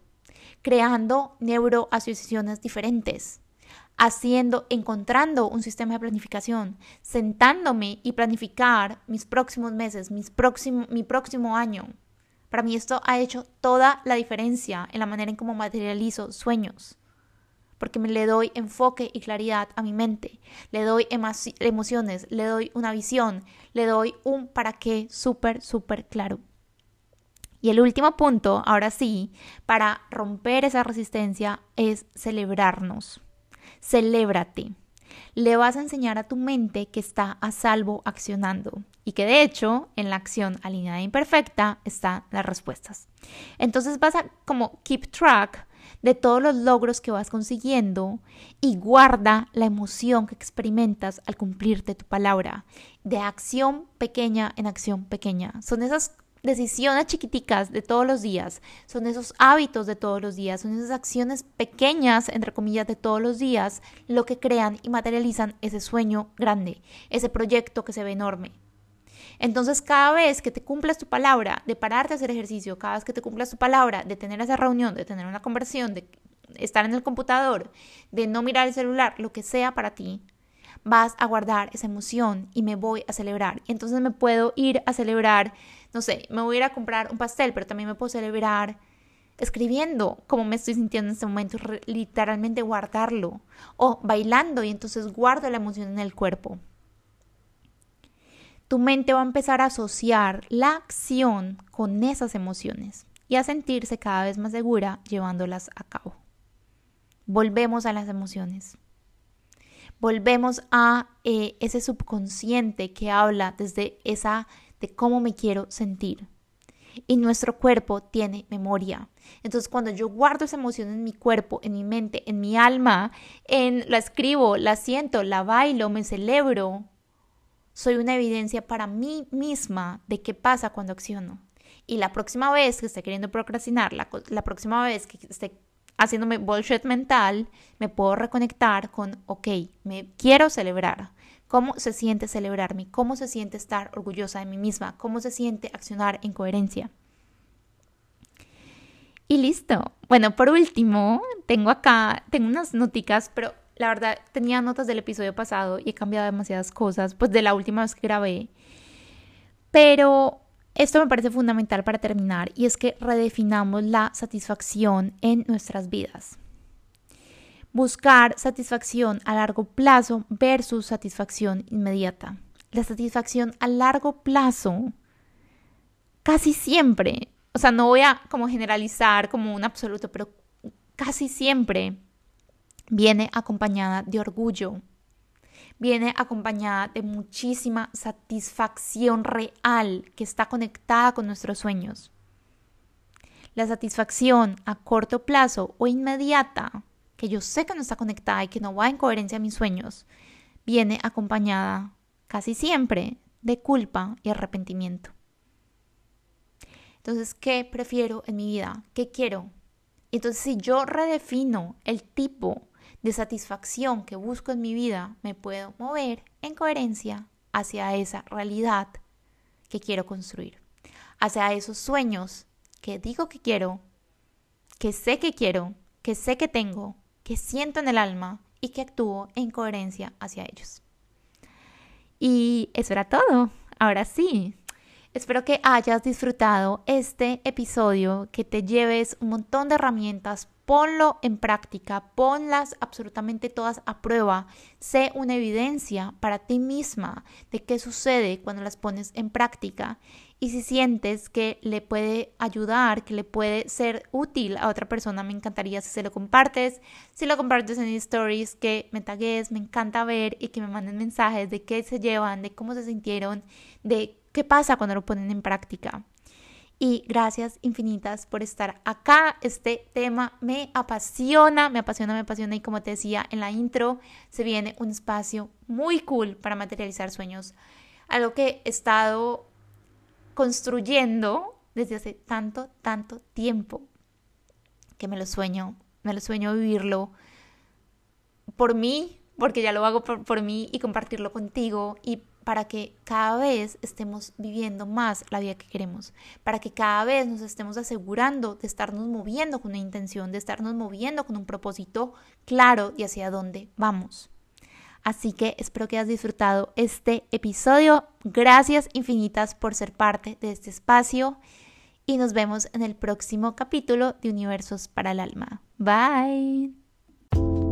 creando neuroasociaciones diferentes, haciendo, encontrando un sistema de planificación, sentándome y planificar mis próximos meses, mis próximo, mi próximo año. Para mí esto ha hecho toda la diferencia en la manera en cómo materializo sueños porque me le doy enfoque y claridad a mi mente, le doy emociones, le doy una visión, le doy un para qué súper, súper claro. Y el último punto, ahora sí, para romper esa resistencia es celebrarnos. Celébrate. Le vas a enseñar a tu mente que está a salvo accionando y que de hecho en la acción alineada e imperfecta están las respuestas. Entonces vas a como keep track de todos los logros que vas consiguiendo y guarda la emoción que experimentas al cumplirte tu palabra, de acción pequeña en acción pequeña. Son esas decisiones chiquiticas de todos los días, son esos hábitos de todos los días, son esas acciones pequeñas, entre comillas, de todos los días, lo que crean y materializan ese sueño grande, ese proyecto que se ve enorme. Entonces, cada vez que te cumplas tu palabra de pararte a hacer ejercicio, cada vez que te cumplas tu palabra de tener esa reunión, de tener una conversión, de estar en el computador, de no mirar el celular, lo que sea para ti, vas a guardar esa emoción y me voy a celebrar. Y entonces me puedo ir a celebrar, no sé, me voy a ir a comprar un pastel, pero también me puedo celebrar escribiendo como me estoy sintiendo en este momento, literalmente guardarlo, o bailando y entonces guardo la emoción en el cuerpo tu mente va a empezar a asociar la acción con esas emociones y a sentirse cada vez más segura llevándolas a cabo. Volvemos a las emociones. Volvemos a eh, ese subconsciente que habla desde esa de cómo me quiero sentir. Y nuestro cuerpo tiene memoria. Entonces, cuando yo guardo esa emoción en mi cuerpo, en mi mente, en mi alma, en la escribo, la siento, la bailo, me celebro, soy una evidencia para mí misma de qué pasa cuando acciono. Y la próxima vez que esté queriendo procrastinar, la, próxima vez que esté haciéndome bullshit mental, me puedo reconectar con, ok, me quiero celebrar, cómo se siente celebrarme, cómo se siente estar orgullosa de mí misma, cómo se siente accionar en coherencia. Y listo. Bueno, por último, tengo acá, tengo unas noticas, pero la verdad tenía notas del episodio pasado y he cambiado demasiadas cosas, pues de la última vez que grabé. Pero esto me parece fundamental para terminar y es que redefinamos la satisfacción en nuestras vidas. Buscar satisfacción a largo plazo versus satisfacción inmediata. La satisfacción a largo plazo casi siempre, o sea, no voy a como generalizar como un absoluto, pero casi siempre viene acompañada de orgullo, viene acompañada de muchísima satisfacción real que está conectada con nuestros sueños. La satisfacción a corto plazo o inmediata, que yo sé que no está conectada y que no va en coherencia a mis sueños, viene acompañada casi siempre de culpa y arrepentimiento. Entonces, ¿qué prefiero en mi vida? ¿Qué quiero? Entonces, si yo redefino el tipo de satisfacción que busco en mi vida, me puedo mover en coherencia hacia esa realidad que quiero construir, hacia esos sueños que digo que quiero, que sé que quiero, que sé que tengo, que siento en el alma y que actúo en coherencia hacia ellos. Y eso era todo. Ahora sí, Espero que hayas disfrutado este episodio, que te lleves un montón de herramientas, ponlo en práctica, ponlas absolutamente todas a prueba, sé una evidencia para ti misma de qué sucede cuando las pones en práctica y si sientes que le puede ayudar, que le puede ser útil a otra persona, me encantaría si se lo compartes, si lo compartes en stories, que me tagues, me encanta ver y que me manden mensajes de qué se llevan, de cómo se sintieron, de qué pasa cuando lo ponen en práctica. Y gracias infinitas por estar acá. Este tema me apasiona, me apasiona, me apasiona. Y como te decía en la intro, se viene un espacio muy cool para materializar sueños. Algo que he estado construyendo desde hace tanto, tanto tiempo que me lo sueño, me lo sueño vivirlo por mí, porque ya lo hago por, por mí y compartirlo contigo y para que cada vez estemos viviendo más la vida que queremos, para que cada vez nos estemos asegurando de estarnos moviendo con una intención, de estarnos moviendo con un propósito claro y hacia dónde vamos. Así que espero que hayas disfrutado este episodio. Gracias infinitas por ser parte de este espacio y nos vemos en el próximo capítulo de Universos para el Alma. Bye.